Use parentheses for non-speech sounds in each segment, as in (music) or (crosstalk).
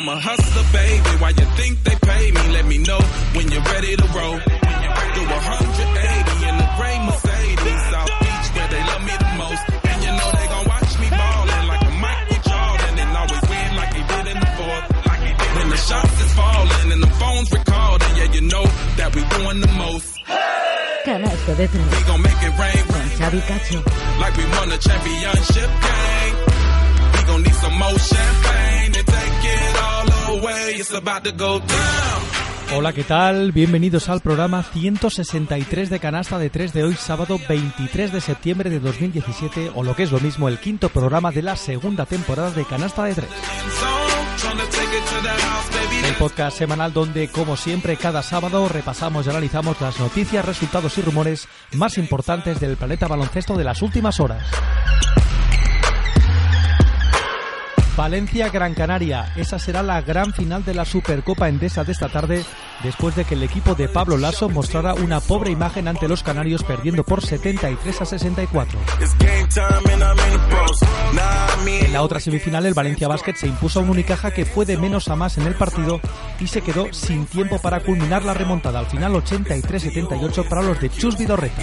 I'm a hustler, baby. Why you think they pay me? Let me know when you're ready to roll. Do 180 in the gray Mercedes, South Beach, where they love me the most. And you know they gon' watch me ballin' like a Michael Jordan and always win like he did in the fourth. Like he did when the shots is falling and the phones recording, yeah, you know that we doing the most. Canasto de tres We gon' make it rain, con Xavi Cacho. like we won a championship game. We gon' need some more champagne Hola, ¿qué tal? Bienvenidos al programa 163 de Canasta de 3 de hoy, sábado 23 de septiembre de 2017, o lo que es lo mismo, el quinto programa de la segunda temporada de Canasta de 3. Tryna take it to the house, baby. El podcast semanal donde, como siempre, cada sábado repasamos y analizamos las noticias, resultados y rumores más importantes del planeta baloncesto de las últimas horas. Valencia Gran Canaria. Esa será la gran final de la Supercopa Endesa de esta tarde, después de que el equipo de Pablo Lasso mostrara una pobre imagen ante los canarios, perdiendo por 73 a 64. It's game time and I'm in the pros. Nah, me En la otra semifinal, el Valencia Basket se impuso a un Unicaja que fue de menos a más en el partido y se quedó sin tiempo para culminar la remontada. Al final, 83-78 para los de Chus Vidorreta.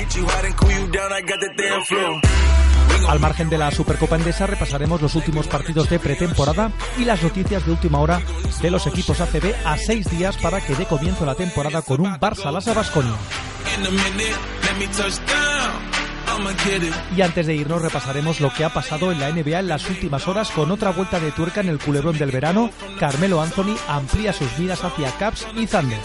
Al margen de la Supercopa Endesa, repasaremos los últimos partidos de pretemporada y las noticias de última hora de los equipos ACB a seis días para que dé comienzo la temporada con un Barça Lasa Basconia. Y antes de irnos repasaremos lo que ha pasado en la NBA en las últimas horas con otra vuelta de tuerca en el culebrón del verano. Carmelo Anthony amplía sus miras hacia Caps y Thunder.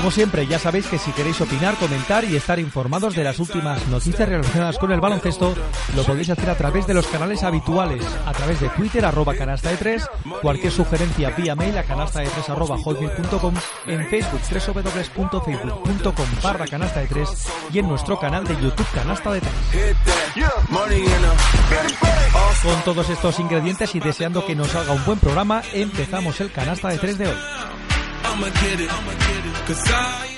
Como siempre, ya sabéis que si queréis opinar, comentar y estar informados de las últimas noticias relacionadas con el baloncesto, lo podéis hacer a través de los canales habituales, a través de Twitter, arroba canasta de 3, cualquier sugerencia vía mail a canasta de 3 arroba hotmail.com, en Facebook, www.facebook.com barra canasta de 3 y en nuestro canal de YouTube Canasta de 3. hit that. Money in a Con todos estos ingredientes y deseando que nos salga un buen programa, empezamos el Canasta de 3 de hoy. I'ma get it. I'ma get it. Cause I,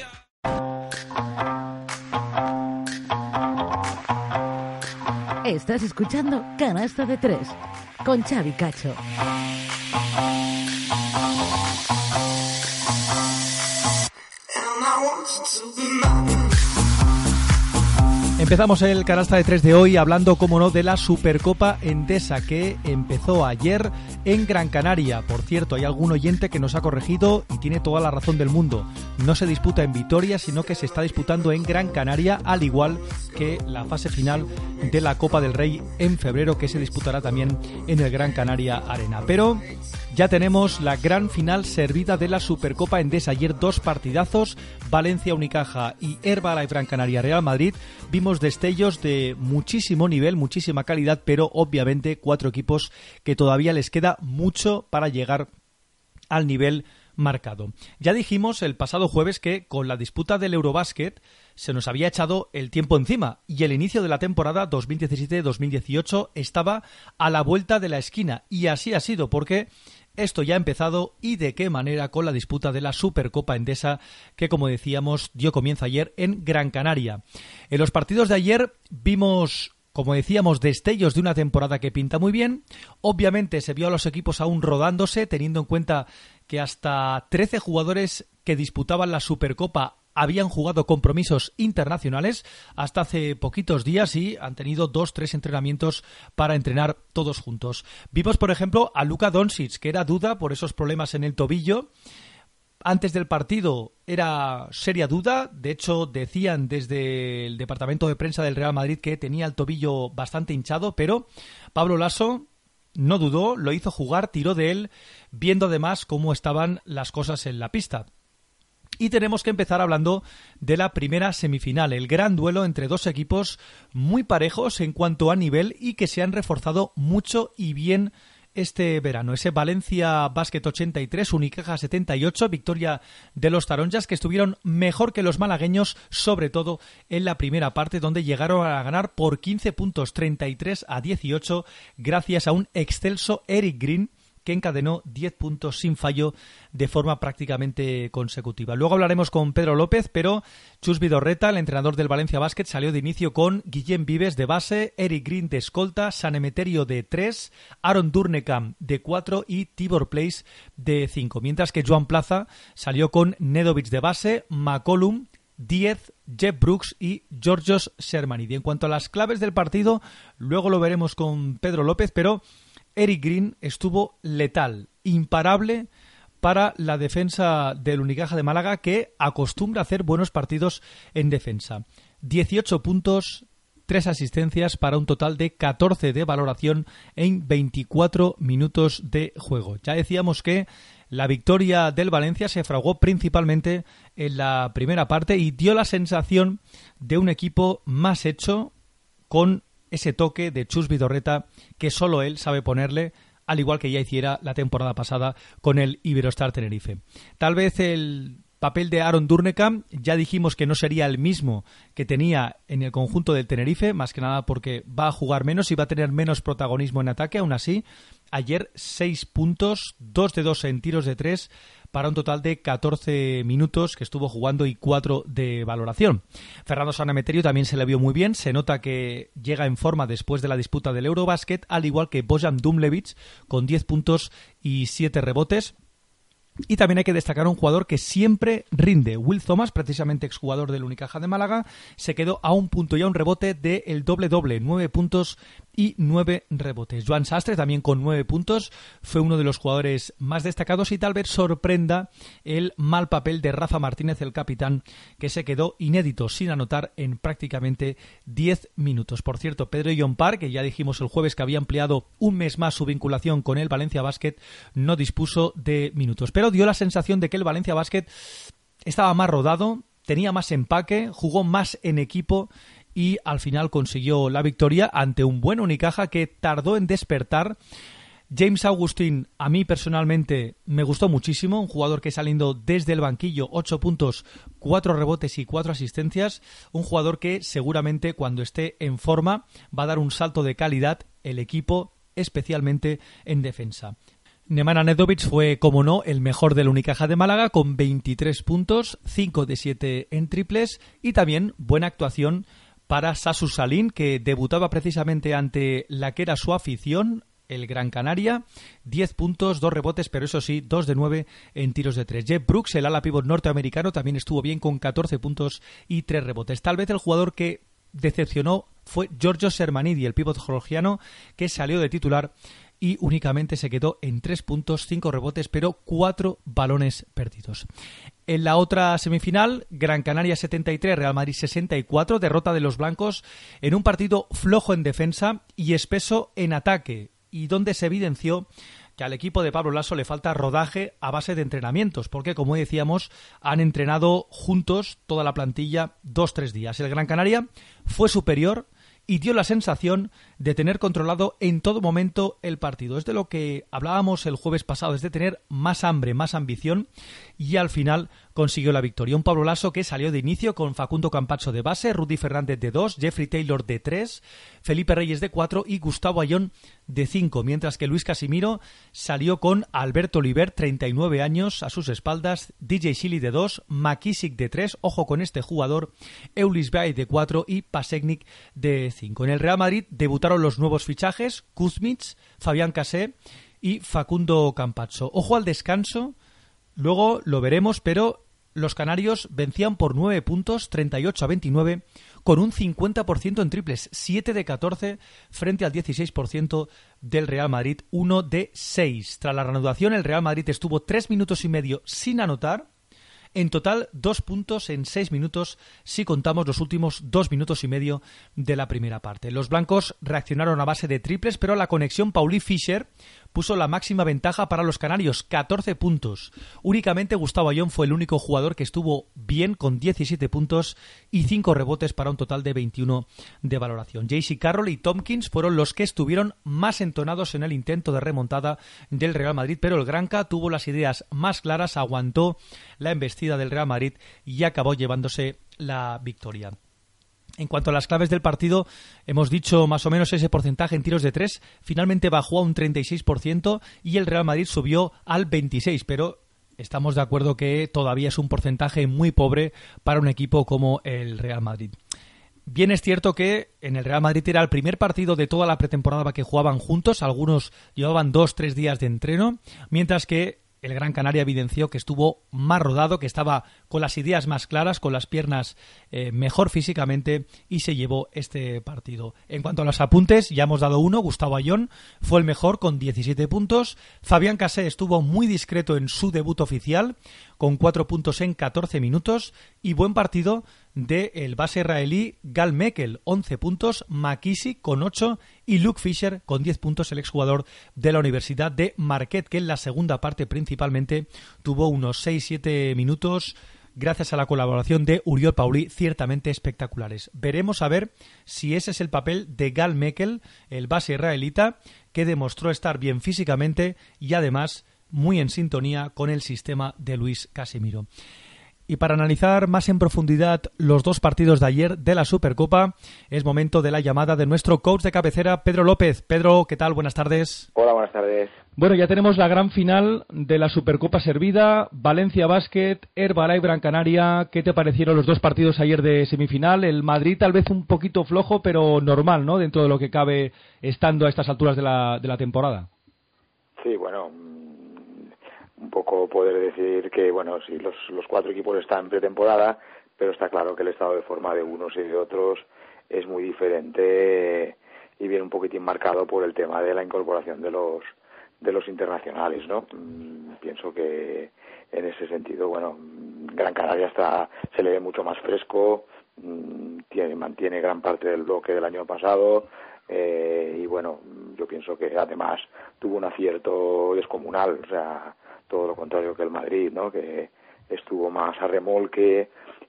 Estás escuchando Canasta de tres con Xavi Cacho. Empezamos el canasta de 3 de hoy hablando, como no, de la Supercopa Endesa que empezó ayer en Gran Canaria. Por cierto, hay algún oyente que nos ha corregido y tiene toda la razón del mundo. No se disputa en Vitoria, sino que se está disputando en Gran Canaria, al igual que la fase final de la Copa del Rey en febrero, que se disputará también en el Gran Canaria Arena. Pero ya tenemos la gran final servida de la Supercopa Endesa. Ayer dos partidazos, Valencia Unicaja y Herbalife Gran Canaria Real Madrid. Vimos destellos de muchísimo nivel, muchísima calidad, pero obviamente cuatro equipos que todavía les queda mucho para llegar al nivel marcado. Ya dijimos el pasado jueves que con la disputa del Eurobásquet se nos había echado el tiempo encima y el inicio de la temporada 2017-2018 estaba a la vuelta de la esquina y así ha sido porque esto ya ha empezado y de qué manera con la disputa de la Supercopa Endesa que como decíamos dio comienzo ayer en Gran Canaria. En los partidos de ayer vimos como decíamos, destellos de una temporada que pinta muy bien. Obviamente se vio a los equipos aún rodándose, teniendo en cuenta que hasta 13 jugadores que disputaban la Supercopa habían jugado compromisos internacionales hasta hace poquitos días y han tenido dos, tres entrenamientos para entrenar todos juntos. Vimos, por ejemplo, a Luka Doncic, que era duda por esos problemas en el tobillo. Antes del partido era seria duda, de hecho decían desde el departamento de prensa del Real Madrid que tenía el tobillo bastante hinchado, pero Pablo Lasso no dudó, lo hizo jugar, tiró de él, viendo además cómo estaban las cosas en la pista. Y tenemos que empezar hablando de la primera semifinal, el gran duelo entre dos equipos muy parejos en cuanto a nivel y que se han reforzado mucho y bien este verano. Ese Valencia Basket 83, Unicaja 78, victoria de los Taronjas que estuvieron mejor que los malagueños, sobre todo en la primera parte donde llegaron a ganar por 15 puntos 33 a 18 gracias a un excelso Eric Green que encadenó 10 puntos sin fallo de forma prácticamente consecutiva. Luego hablaremos con Pedro López, pero Chus Vidorreta, el entrenador del Valencia Basket, salió de inicio con Guillem Vives de base, Eric Green de escolta, San Emeterio de 3, Aaron Durnekam de 4 y Tibor Place de 5. Mientras que Joan Plaza salió con Nedovic de base, McCollum 10, Jeff Brooks y Georgios Shermanidi. En cuanto a las claves del partido, luego lo veremos con Pedro López, pero Eric Green estuvo letal, imparable para la defensa del Unicaja de Málaga que acostumbra hacer buenos partidos en defensa. 18 puntos, 3 asistencias para un total de 14 de valoración en 24 minutos de juego. Ya decíamos que la victoria del Valencia se fragó principalmente en la primera parte y dio la sensación de un equipo más hecho con ese toque de Chus Vidorreta que solo él sabe ponerle, al igual que ya hiciera la temporada pasada con el Iberostar Tenerife. Tal vez el papel de Aaron Durnekam ya dijimos que no sería el mismo que tenía en el conjunto del Tenerife, más que nada porque va a jugar menos y va a tener menos protagonismo en ataque, aún así, ayer seis puntos, dos de dos en tiros de tres, para un total de 14 minutos que estuvo jugando y 4 de valoración. Fernando Sanemeterio también se le vio muy bien, se nota que llega en forma después de la disputa del Eurobasket, al igual que Bojan Dumlevich con 10 puntos y 7 rebotes. Y también hay que destacar un jugador que siempre rinde. Will Thomas, precisamente exjugador del Unicaja de Málaga, se quedó a un punto y a un rebote del doble-doble, nueve puntos y nueve rebotes. Joan Sastre, también con nueve puntos, fue uno de los jugadores más destacados y tal vez sorprenda el mal papel de Rafa Martínez, el capitán, que se quedó inédito, sin anotar en prácticamente diez minutos. Por cierto, Pedro Yompar, que ya dijimos el jueves que había ampliado un mes más su vinculación con el Valencia Basket, no dispuso de minutos pero dio la sensación de que el Valencia Basket estaba más rodado, tenía más empaque, jugó más en equipo y al final consiguió la victoria ante un buen Unicaja que tardó en despertar. James Augustin, a mí personalmente me gustó muchísimo, un jugador que saliendo desde el banquillo, 8 puntos, 4 rebotes y 4 asistencias, un jugador que seguramente cuando esté en forma va a dar un salto de calidad el equipo, especialmente en defensa. Nemanja Nedovic fue, como no, el mejor del Unicaja de Málaga con 23 puntos, 5 de 7 en triples y también buena actuación para Sasu Salin, que debutaba precisamente ante la que era su afición, el Gran Canaria, 10 puntos, 2 rebotes, pero eso sí, 2 de 9 en tiros de 3. Jeff Brooks, el ala pivot norteamericano, también estuvo bien con 14 puntos y 3 rebotes. Tal vez el jugador que decepcionó fue Giorgio Sermanidi, el pivot georgiano, que salió de titular y únicamente se quedó en 3 puntos, 5 rebotes, pero 4 balones perdidos. En la otra semifinal, Gran Canaria 73, Real Madrid 64, derrota de los blancos en un partido flojo en defensa y espeso en ataque, y donde se evidenció que al equipo de Pablo Lasso le falta rodaje a base de entrenamientos, porque como decíamos, han entrenado juntos toda la plantilla dos tres días. El Gran Canaria fue superior y dio la sensación de tener controlado en todo momento el partido. Es de lo que hablábamos el jueves pasado, es de tener más hambre, más ambición y al final consiguió la victoria. Un Pablo Lasso que salió de inicio con Facundo Campacho de base, Rudy Fernández de 2, Jeffrey Taylor de 3, Felipe Reyes de 4 y Gustavo Ayón de 5, mientras que Luis Casimiro salió con Alberto Oliver, 39 años, a sus espaldas, DJ Shilly de 2, Makisic de 3, ojo con este jugador, Eulis Bay de 4 y Pasegnik de 5. En el Real Madrid debutaron los nuevos fichajes, Kuzmich, Fabián Casé y Facundo Campacho. Ojo al descanso Luego lo veremos, pero los canarios vencían por 9 puntos, 38 a 29, con un 50% en triples, 7 de 14 frente al 16% del Real Madrid, 1 de 6. Tras la reanudación, el Real Madrid estuvo 3 minutos y medio sin anotar. En total, dos puntos en seis minutos si contamos los últimos dos minutos y medio de la primera parte. Los blancos reaccionaron a base de triples, pero la conexión Pauli Fischer puso la máxima ventaja para los canarios, 14 puntos. Únicamente Gustavo Ayón fue el único jugador que estuvo bien con 17 puntos y 5 rebotes para un total de 21 de valoración. JC Carroll y Tompkins fueron los que estuvieron más entonados en el intento de remontada del Real Madrid, pero el Granca tuvo las ideas más claras, aguantó la embestida del Real Madrid y acabó llevándose la victoria. En cuanto a las claves del partido, hemos dicho más o menos ese porcentaje en tiros de tres. Finalmente bajó a un 36% y el Real Madrid subió al 26%, pero estamos de acuerdo que todavía es un porcentaje muy pobre para un equipo como el Real Madrid. Bien es cierto que en el Real Madrid era el primer partido de toda la pretemporada que jugaban juntos, algunos llevaban dos, tres días de entreno, mientras que el Gran Canaria evidenció que estuvo más rodado, que estaba con las ideas más claras, con las piernas eh, mejor físicamente y se llevó este partido. En cuanto a los apuntes, ya hemos dado uno, Gustavo Ayón fue el mejor con 17 puntos, Fabián Casé estuvo muy discreto en su debut oficial, con 4 puntos en 14 minutos y buen partido del base israelí Gal Mekel, 11 puntos, Makisi con 8 y Luke Fisher con 10 puntos, el exjugador de la Universidad de Marquette, que en la segunda parte principalmente tuvo unos 6-7 minutos gracias a la colaboración de Uriol Pauli, ciertamente espectaculares. Veremos a ver si ese es el papel de Gal Mekel, el base israelita, que demostró estar bien físicamente y además muy en sintonía con el sistema de Luis Casimiro. Y para analizar más en profundidad los dos partidos de ayer de la Supercopa, es momento de la llamada de nuestro coach de cabecera, Pedro López. Pedro, ¿qué tal? Buenas tardes. Hola, buenas tardes. Bueno, ya tenemos la gran final de la Supercopa servida, Valencia Basket, Herbalife Gran Canaria. ¿Qué te parecieron los dos partidos ayer de semifinal? El Madrid tal vez un poquito flojo, pero normal, ¿no? Dentro de lo que cabe estando a estas alturas de la, de la temporada. Sí, bueno, un poco poder decir que, bueno, sí, los, los cuatro equipos están en pretemporada, pero está claro que el estado de forma de unos y de otros es muy diferente y viene un poquitín marcado por el tema de la incorporación de los de los internacionales, ¿no? Mm, pienso que en ese sentido, bueno, Gran Canaria está se le ve mucho más fresco, mm, tiene mantiene gran parte del bloque del año pasado eh, y bueno, yo pienso que además tuvo un acierto descomunal, o sea, todo lo contrario que el Madrid, ¿no? Que estuvo más a remolque,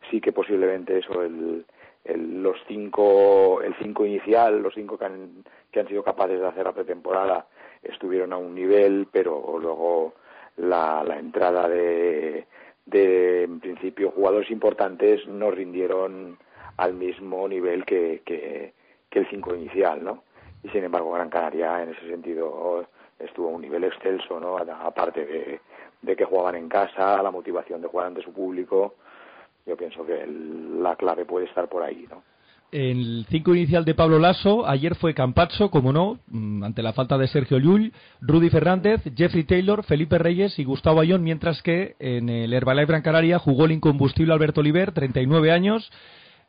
sí que posiblemente eso, el, el, los cinco, el cinco inicial, los cinco que han, que han sido capaces de hacer la pretemporada estuvieron a un nivel, pero luego la, la entrada de, de, en principio, jugadores importantes no rindieron al mismo nivel que, que, que el cinco inicial, ¿no? Y sin embargo, Gran Canaria en ese sentido estuvo a un nivel excelso, ¿no? Aparte de, de que jugaban en casa, la motivación de jugar ante su público, yo pienso que la clave puede estar por ahí, ¿no? El 5 inicial de Pablo Lasso, ayer fue Campazzo, como no, mm, ante la falta de Sergio Llull, Rudy Fernández, Jeffrey Taylor, Felipe Reyes y Gustavo Ayón, mientras que en el Herbalife Gran Canaria jugó el incombustible Alberto Oliver, 39 años,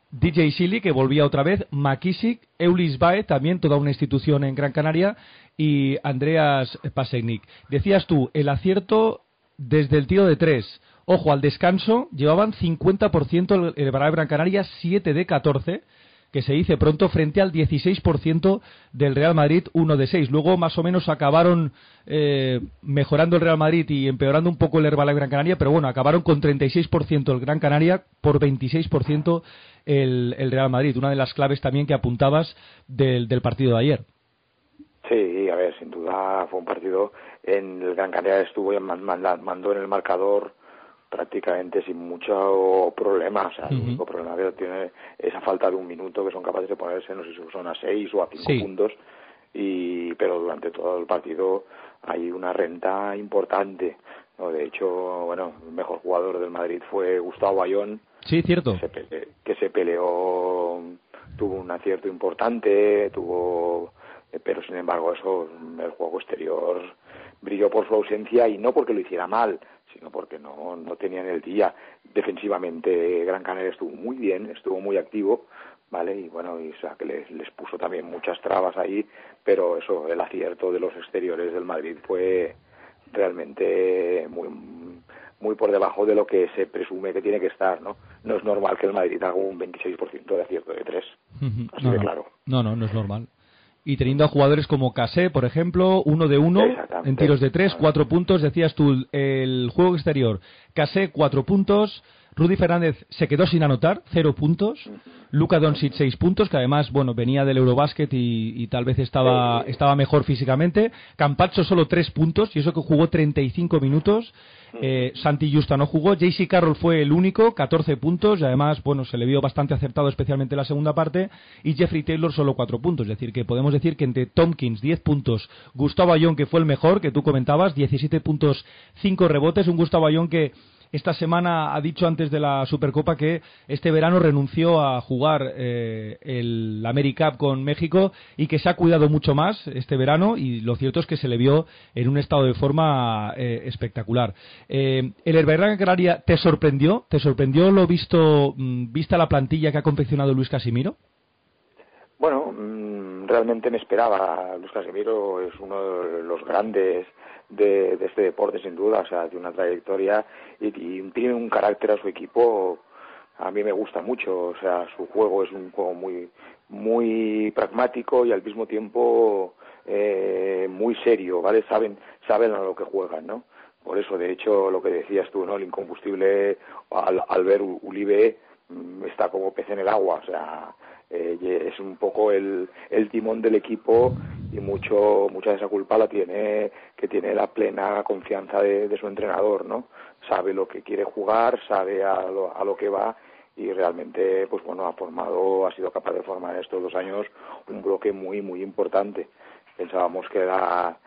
DJ Silly, que volvía otra vez, Makisic, Eulis Bae, también toda una institución en Gran Canaria, y Andreas Pasegnik. Decías tú, el acierto desde el tiro de tres. Ojo, al descanso llevaban 50% el Herbalife Gran Canaria, 7 de 14 que se dice pronto frente al 16% del Real Madrid, 1 de 6. Luego más o menos acabaron eh, mejorando el Real Madrid y empeorando un poco el Herbalife Gran Canaria, pero bueno, acabaron con 36% el Gran Canaria por 26% el, el Real Madrid. Una de las claves también que apuntabas del partido de ayer. Sí, a ver, sin duda fue un partido en el Gran Canaria estuvo y mandó en el marcador prácticamente sin mucho problema. O sea, el único problema que tiene esa falta de un minuto que son capaces de ponerse, no sé si son a seis o a cinco puntos. Y, pero durante todo el partido hay una renta importante. ¿no? De hecho, bueno, el mejor jugador del Madrid fue Gustavo Bayón. Sí, cierto. Que se, peleó, tuvo un acierto importante, tuvo pero sin embargo eso el juego exterior brilló por su ausencia y no porque lo hiciera mal sino porque no, no tenían el día. Defensivamente Gran Canaria estuvo muy bien, estuvo muy activo, ¿vale? Y bueno, y, o sea, que les, les puso también muchas trabas ahí, pero eso, el acierto de los exteriores del Madrid fue realmente muy muy por debajo de lo que se presume que tiene que estar, ¿no? No es normal que el Madrid haga un 26% de acierto de tres, así no, de claro. No, no, no es normal. Y teniendo a jugadores como Casé, por ejemplo, uno de uno en tiros de tres, cuatro puntos. Decías tú, el juego exterior, Casé, cuatro puntos. Rudy Fernández se quedó sin anotar, cero puntos. Luca Doncic, seis puntos, que además, bueno, venía del Eurobasket y, tal vez estaba, estaba mejor físicamente. Campacho solo tres puntos, y eso que jugó 35 minutos. Eh, Santi Justa no jugó. JC Carroll fue el único, 14 puntos, y además, bueno, se le vio bastante acertado, especialmente en la segunda parte. Y Jeffrey Taylor solo cuatro puntos. Es decir, que podemos decir que entre Tompkins, 10 puntos, Gustavo Ayón, que fue el mejor, que tú comentabas, 17 puntos, 5 rebotes. Un Gustavo Ayón que esta semana ha dicho antes de la Supercopa que este verano renunció a jugar eh, el AmeriCup con México y que se ha cuidado mucho más este verano y lo cierto es que se le vio en un estado de forma eh, espectacular. Eh, ¿El Herberán Agraria te sorprendió? ¿Te sorprendió lo visto, mm, vista la plantilla que ha confeccionado Luis Casimiro? Bueno, mm, realmente me esperaba. Luis Casimiro es uno de los grandes de, este deporte, sin duda, o sea, de una trayectoria y, tiene un carácter a su equipo. A mí me gusta mucho, o sea, su juego es un juego muy, muy pragmático y al mismo tiempo eh, muy serio, ¿vale? Saben, saben a lo que juegan, ¿no? Por eso, de hecho, lo que decías tú, ¿no? El incombustible al, al ver Ulibe mm, está como pez en el agua, o sea, eh, es un poco el, el timón del equipo y mucho mucha de esa culpa la tiene que tiene la plena confianza de, su entrenador no sabe lo que quiere jugar sabe a lo, a lo que va y realmente pues bueno ha formado ha sido capaz de formar en estos dos años un bloque muy muy importante. Pensábamos que la,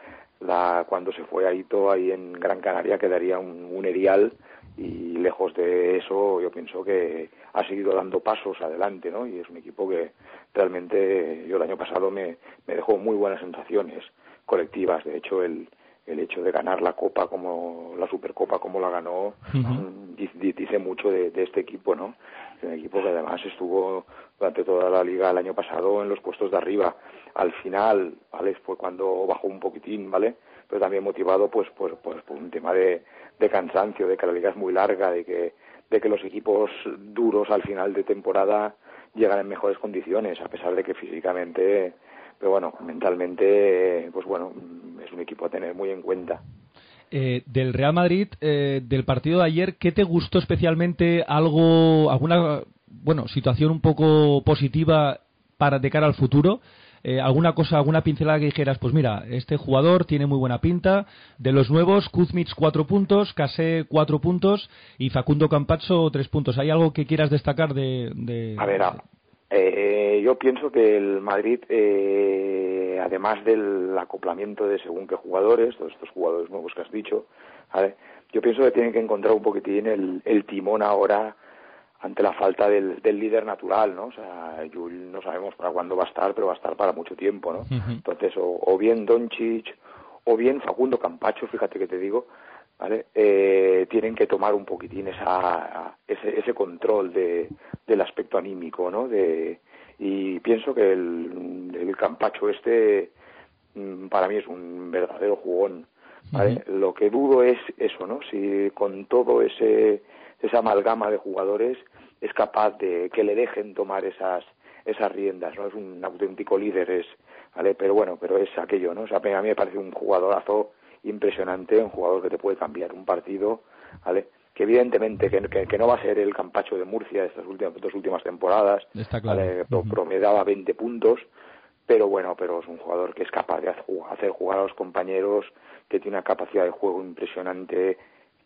la cuando se fue a Ito ahí en Gran Canaria quedaría un, un erial y lejos de eso yo pienso que ha seguido dando pasos adelante, ¿no? Y es un equipo que realmente yo el año pasado me, me dejó muy buenas sensaciones colectivas. De hecho, el, el hecho de ganar la Copa como la Supercopa como la ganó mm, dice mucho de, de, este equipo, ¿no? Es un equipo que además estuvo durante toda la liga el año pasado en los puestos de arriba. Al final, ¿vale? Fue cuando bajó un poquitín, ¿vale? Pero también motivado pues, pues, pues por un tema de, de cansancio, de que la liga es muy larga, de que, de que los equipos duros al final de temporada llegan en mejores condiciones, a pesar de que físicamente, pero bueno, mentalmente, pues bueno, es un equipo a tener muy en cuenta. Eh, del Real Madrid, eh, del partido de ayer, ¿qué te gustó especialmente? ¿Algo, alguna, bueno, situación un poco positiva para de cara al futuro? Eh, alguna cosa, alguna pincelada que dijeras, pues mira, este jugador tiene muy buena pinta. De los nuevos, Kuzmich cuatro puntos, Casé cuatro puntos y Facundo Campazzo tres puntos. ¿Hay algo que quieras destacar de...? A ver, eh, yo pienso que el Madrid, eh, además del acoplamiento de según qué jugadores, todos estos jugadores nuevos que has dicho, yo pienso que tienen que encontrar un poquitín el, el timón ahora ante la falta del, del, líder natural, ¿no? O sea, Jul no sabemos para cuándo va a estar, pero va a estar para mucho tiempo, ¿no? Entonces, o, bien Doncic o bien Facundo Campacho, fíjate que te digo, ¿vale? Eh, tienen que tomar un poquitín esa, ese, ese control de, del aspecto anímico, ¿no? De, y pienso que el, el Campacho este mm, para mí es un verdadero jugón, ¿vale? Lo que dudo es eso, ¿no? Si con todo ese esa amalgama de jugadores es capaz de que le dejen tomar esas esas riendas, ¿no? Es un auténtico líder, es, ¿vale? Pero bueno, pero es aquello, ¿no? O sea, a mí me parece un jugadorazo impresionante, un jugador que te puede cambiar un partido, ¿vale? Que evidentemente que, que, no va a ser el campacho de Murcia de estas últimas dos últimas temporadas, Está claro. ¿vale? promediaba 20 puntos, pero bueno, pero es un jugador que es capaz de hacer jugar a los compañeros, que tiene una capacidad de juego impresionante,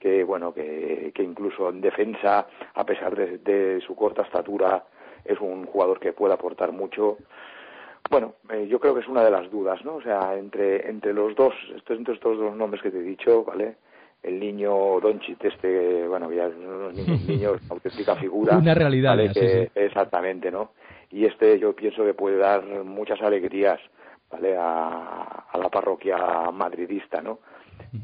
que bueno que, que incluso en defensa a pesar de, su corta estatura es un jugador que puede aportar mucho. Bueno eh, yo creo que es una de las dudas no o sea entre entre los dos estos entre estos dos nombres que te he dicho vale el niño Donchit este bueno ya es un niño, (laughs) auténtica figura una realidad exactamente no y este yo pienso que puede dar muchas alegrías vale a, a la parroquia madridista no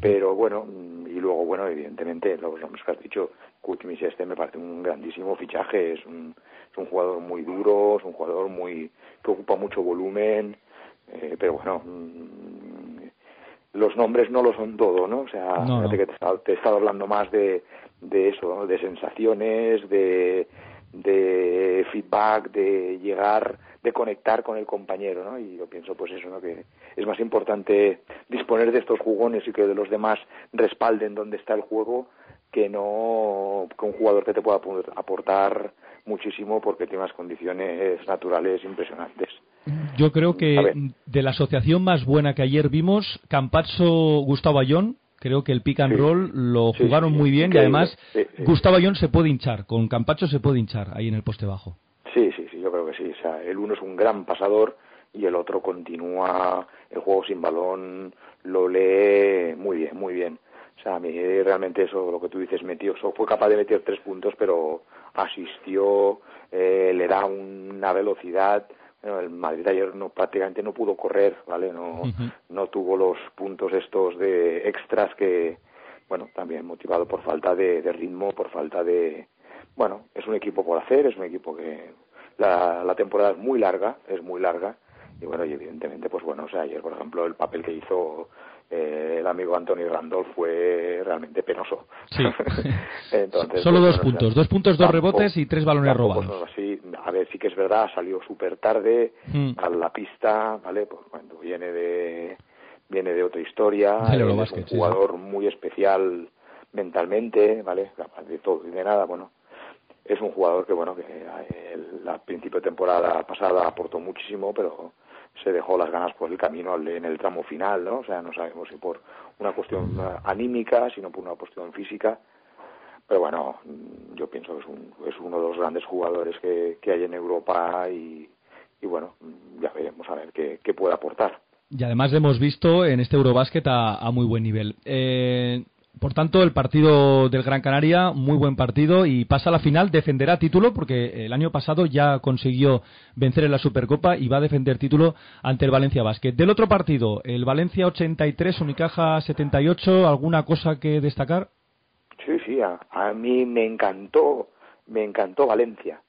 pero bueno, y luego, bueno, evidentemente, los nombres que has dicho, Kuchmis este me parece un grandísimo fichaje, es un, es un jugador muy duro, es un jugador muy que ocupa mucho volumen, eh, pero bueno, mm, los nombres no lo son todo, ¿no? O sea, fíjate que te he, estado, hablando más de, de eso, de sensaciones, de, de feedback, de llegar, de conectar con el compañero, ¿no? Y yo pienso, pues eso, ¿no? Que es más importante disponer de estos jugones y que de los demás respalden donde está el juego que no que un jugador que te pueda aportar muchísimo porque tiene unas condiciones naturales impresionantes. Yo creo que de la asociación más buena que ayer vimos, Campazzo Gustavo Ayón, creo que el pick and roll lo jugaron muy bien y además Gustavo Ayón se puede hinchar, con Campacho se puede hinchar ahí en el poste bajo. Sí, sí, sí, yo creo que sí. O sea, el uno es un gran pasador y el otro continúa el juego sin balón, lo lee muy bien, muy bien. O sea, a mí realmente eso, lo que tú dices, metió, fue capaz de meter tres puntos, pero asistió, eh, le da una velocidad. El Madrid ayer no, prácticamente no pudo correr, ¿vale? No, no tuvo los puntos estos de extras que, bueno, también motivado por falta de, ritmo, por falta de, bueno, es un equipo por hacer, es un equipo que la, la temporada es muy larga, es muy larga y bueno, y evidentemente, pues bueno, o sea, ayer, por ejemplo, el papel que hizo eh, el amigo Anthony Randolph fue realmente penoso. Sí. (laughs) Entonces, Solo dos puntos, dos puntos, dos rebotes y tres balones robados. así, a ver, sí que es verdad, salió súper tarde mm. a la pista, ¿vale? Pues cuando viene de viene de otra historia, es un jugador muy especial mentalmente, ¿vale? De todo y de nada, bueno, es un jugador que, bueno, que el, al principio de temporada pasada aportó muchísimo, pero se dejó las ganas por el camino en el tramo final, ¿no? O sea, no sabemos si por una cuestión anímica, sino por una cuestión física. Pero bueno, yo pienso que es, un, es uno de los grandes jugadores que, hay en Europa y, y bueno, ya veremos a ver qué, qué puede aportar. Y además hemos visto en este Eurobásquet a, a muy buen nivel. Eh, por tanto, el partido del Gran Canaria, muy buen partido y pasa a la final, defenderá título porque el año pasado ya consiguió vencer en la Supercopa y va a defender título ante el Valencia Basket. Del otro partido, el Valencia 83, Unicaja 78, ¿alguna cosa que destacar? Sí, sí, a, mí me encantó, me encantó Valencia,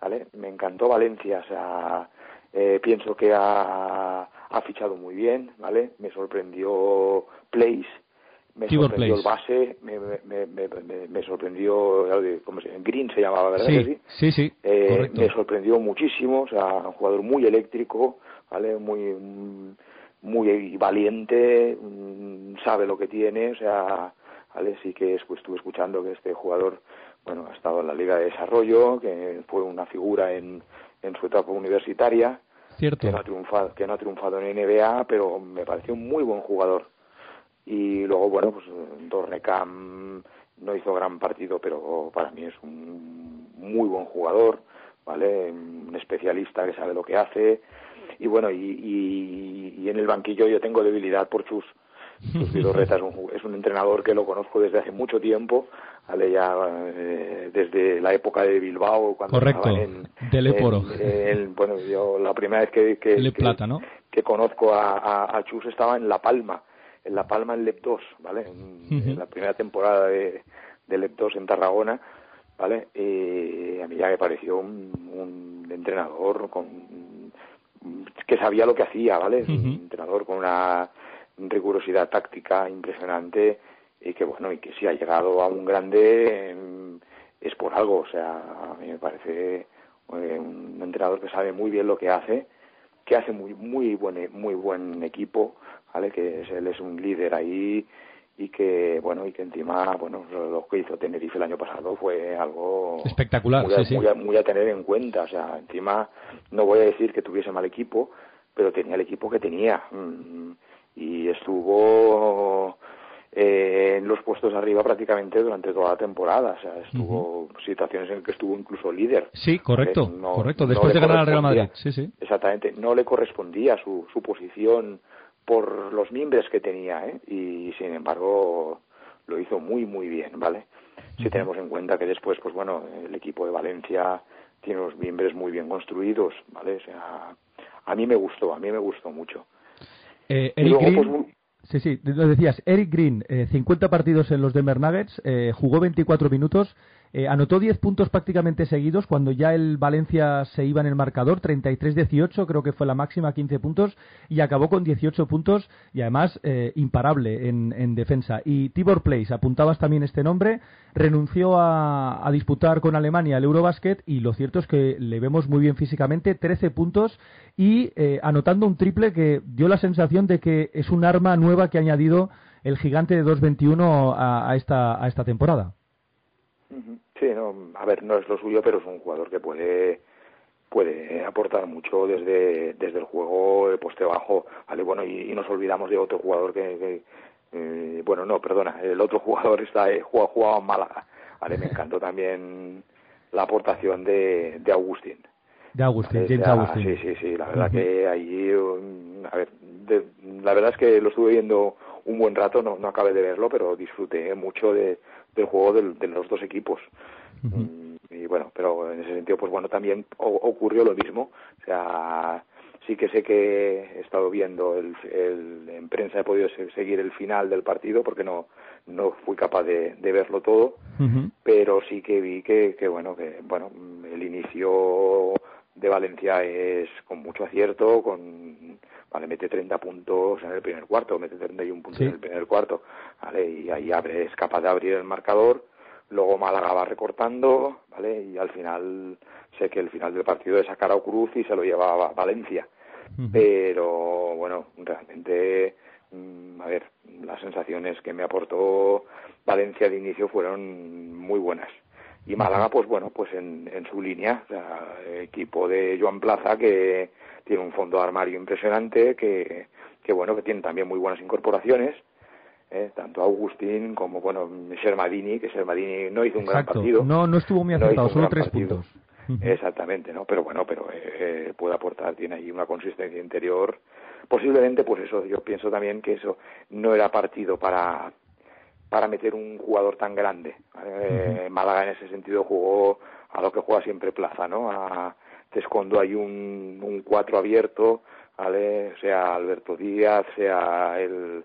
¿vale? Me encantó Valencia, o sea, eh, pienso que ha, ha fichado muy bien, ¿vale? Me sorprendió Place me sorprendió el base, me, me, me, me sorprendió, ¿cómo se llama? Green se llamaba, ¿verdad? Sí, sí, sí, eh, me sorprendió muchísimo, o sea, un jugador muy eléctrico, ¿vale? Muy, muy valiente, mm, sabe lo que tiene, o sea, ¿vale? Sí que pues, estuve escuchando que este jugador, bueno, ha estado en la Liga de Desarrollo, que fue una figura en, en su etapa universitaria, Cierto. Que, no ha triunfado, que no ha triunfado en NBA, pero me pareció un muy buen jugador y luego, bueno, pues Dornecam no hizo gran partido, pero para mí es un muy buen jugador, ¿vale? Un especialista que sabe lo que hace. Y bueno, y, y, en el banquillo yo tengo debilidad por Chus. Chus Vidorreta es un, es un entrenador que lo conozco desde hace mucho tiempo, ¿vale? Ya eh, desde la época de Bilbao, cuando Correcto, en, del Époro. bueno, yo la primera vez que, que, Plata, ¿no? que conozco a, a, a Chus estaba en La Palma en La Palma en LEP 2, ¿vale? En, la primera temporada de, de LEP 2 en Tarragona, ¿vale? Y a mí ya me pareció un, entrenador con que sabía lo que hacía, ¿vale? Un entrenador con una rigurosidad táctica impresionante y que, bueno, y que si ha llegado a un grande em, es por algo, o sea, a mí me parece eh, un entrenador que sabe muy bien lo que hace, que hace muy muy buen muy buen equipo, ¿vale? Que es, él es un líder ahí y que bueno y que encima bueno lo que hizo Tenerife el año pasado fue algo espectacular muy, sí, muy, a, tener en cuenta. O sea encima no voy a decir que tuviese mal equipo pero tenía el equipo que tenía. Mm, y estuvo eh, en los puestos arriba prácticamente durante toda la temporada. O sea estuvo situaciones en que estuvo incluso líder sí correcto correcto. después de ganar al Real Madrid sí sí. Exactamente no le correspondía su su posición por los miembros que tenía, ¿eh? y sin embargo lo hizo muy, muy bien, ¿vale? Si tenemos en cuenta que después, pues bueno, el equipo de Valencia tiene unos miembros muy bien construidos, ¿vale? O sea, a mí me gustó, a mí me gustó mucho. Eh, Eric Green, pues, sí, sí, lo decías, Eric Green, eh, 50 partidos en los Denver Nuggets, eh, jugó 24 minutos Eh, anotó 10 puntos prácticamente seguidos cuando ya el Valencia se iba en el marcador, 33-18, creo que fue la máxima, 15 puntos, y acabó con 18 puntos y además eh, imparable en, defensa. Y Tibor Place, apuntabas también este nombre, renunció a, disputar con Alemania el Eurobasket y lo cierto es que le vemos muy bien físicamente, 13 puntos y eh, anotando un triple que dio la sensación de que es un arma nueva que ha añadido el gigante de 2.21 a, a, esta, a esta temporada. Sí, no, a ver, no es lo suyo, pero es un jugador que puede puede aportar mucho desde, desde el juego de poste bajo, ¿vale? Bueno, y, nos olvidamos de otro jugador que, eh, bueno, no, perdona, el otro jugador está eh, jugado, en Málaga, ¿vale? Me encantó también la aportación de, de Agustín. De Agustín, James Agustín. Sí, sí, sí, la verdad que ahí, a ver, la verdad es que lo estuve viendo un buen rato, no, no acabé de verlo, pero disfruté mucho de, del juego de los dos equipos. Mm, y bueno, pero en ese sentido, pues bueno, también ocurrió lo mismo. O sea, sí que sé que he estado viendo el, en prensa, he podido seguir el final del partido porque no no fui capaz de, verlo todo, pero sí que vi que, que bueno, que bueno, el inicio de Valencia es con mucho acierto, con vale, mete 30 puntos en el primer cuarto, mete 31 puntos en el primer cuarto, vale, y ahí abre, es capaz de abrir el marcador, luego Málaga va recortando, vale, y al final sé que el final del partido es sacar a Cruz y se lo lleva a Valencia, pero bueno, realmente, mm, a ver, las sensaciones que me aportó Valencia de inicio fueron muy buenas y Málaga pues bueno pues en, en su línea equipo de Joan Plaza que tiene un fondo de armario impresionante que, que bueno que tiene también muy buenas incorporaciones ¿eh? tanto Agustín como bueno Shermadini que Shermadini no hizo un gran partido. No no estuvo muy acertado solo tres puntos. (laughs) Exactamente no pero bueno pero eh, puede aportar tiene ahí una consistencia interior. Posiblemente pues eso yo pienso también que eso no era partido para para meter un jugador tan grande. Eh, Málaga en ese sentido jugó a lo que juega siempre Plaza, ¿no? A, te escondo ahí un, un cuatro abierto, ¿vale? Sea Alberto Díaz, sea el,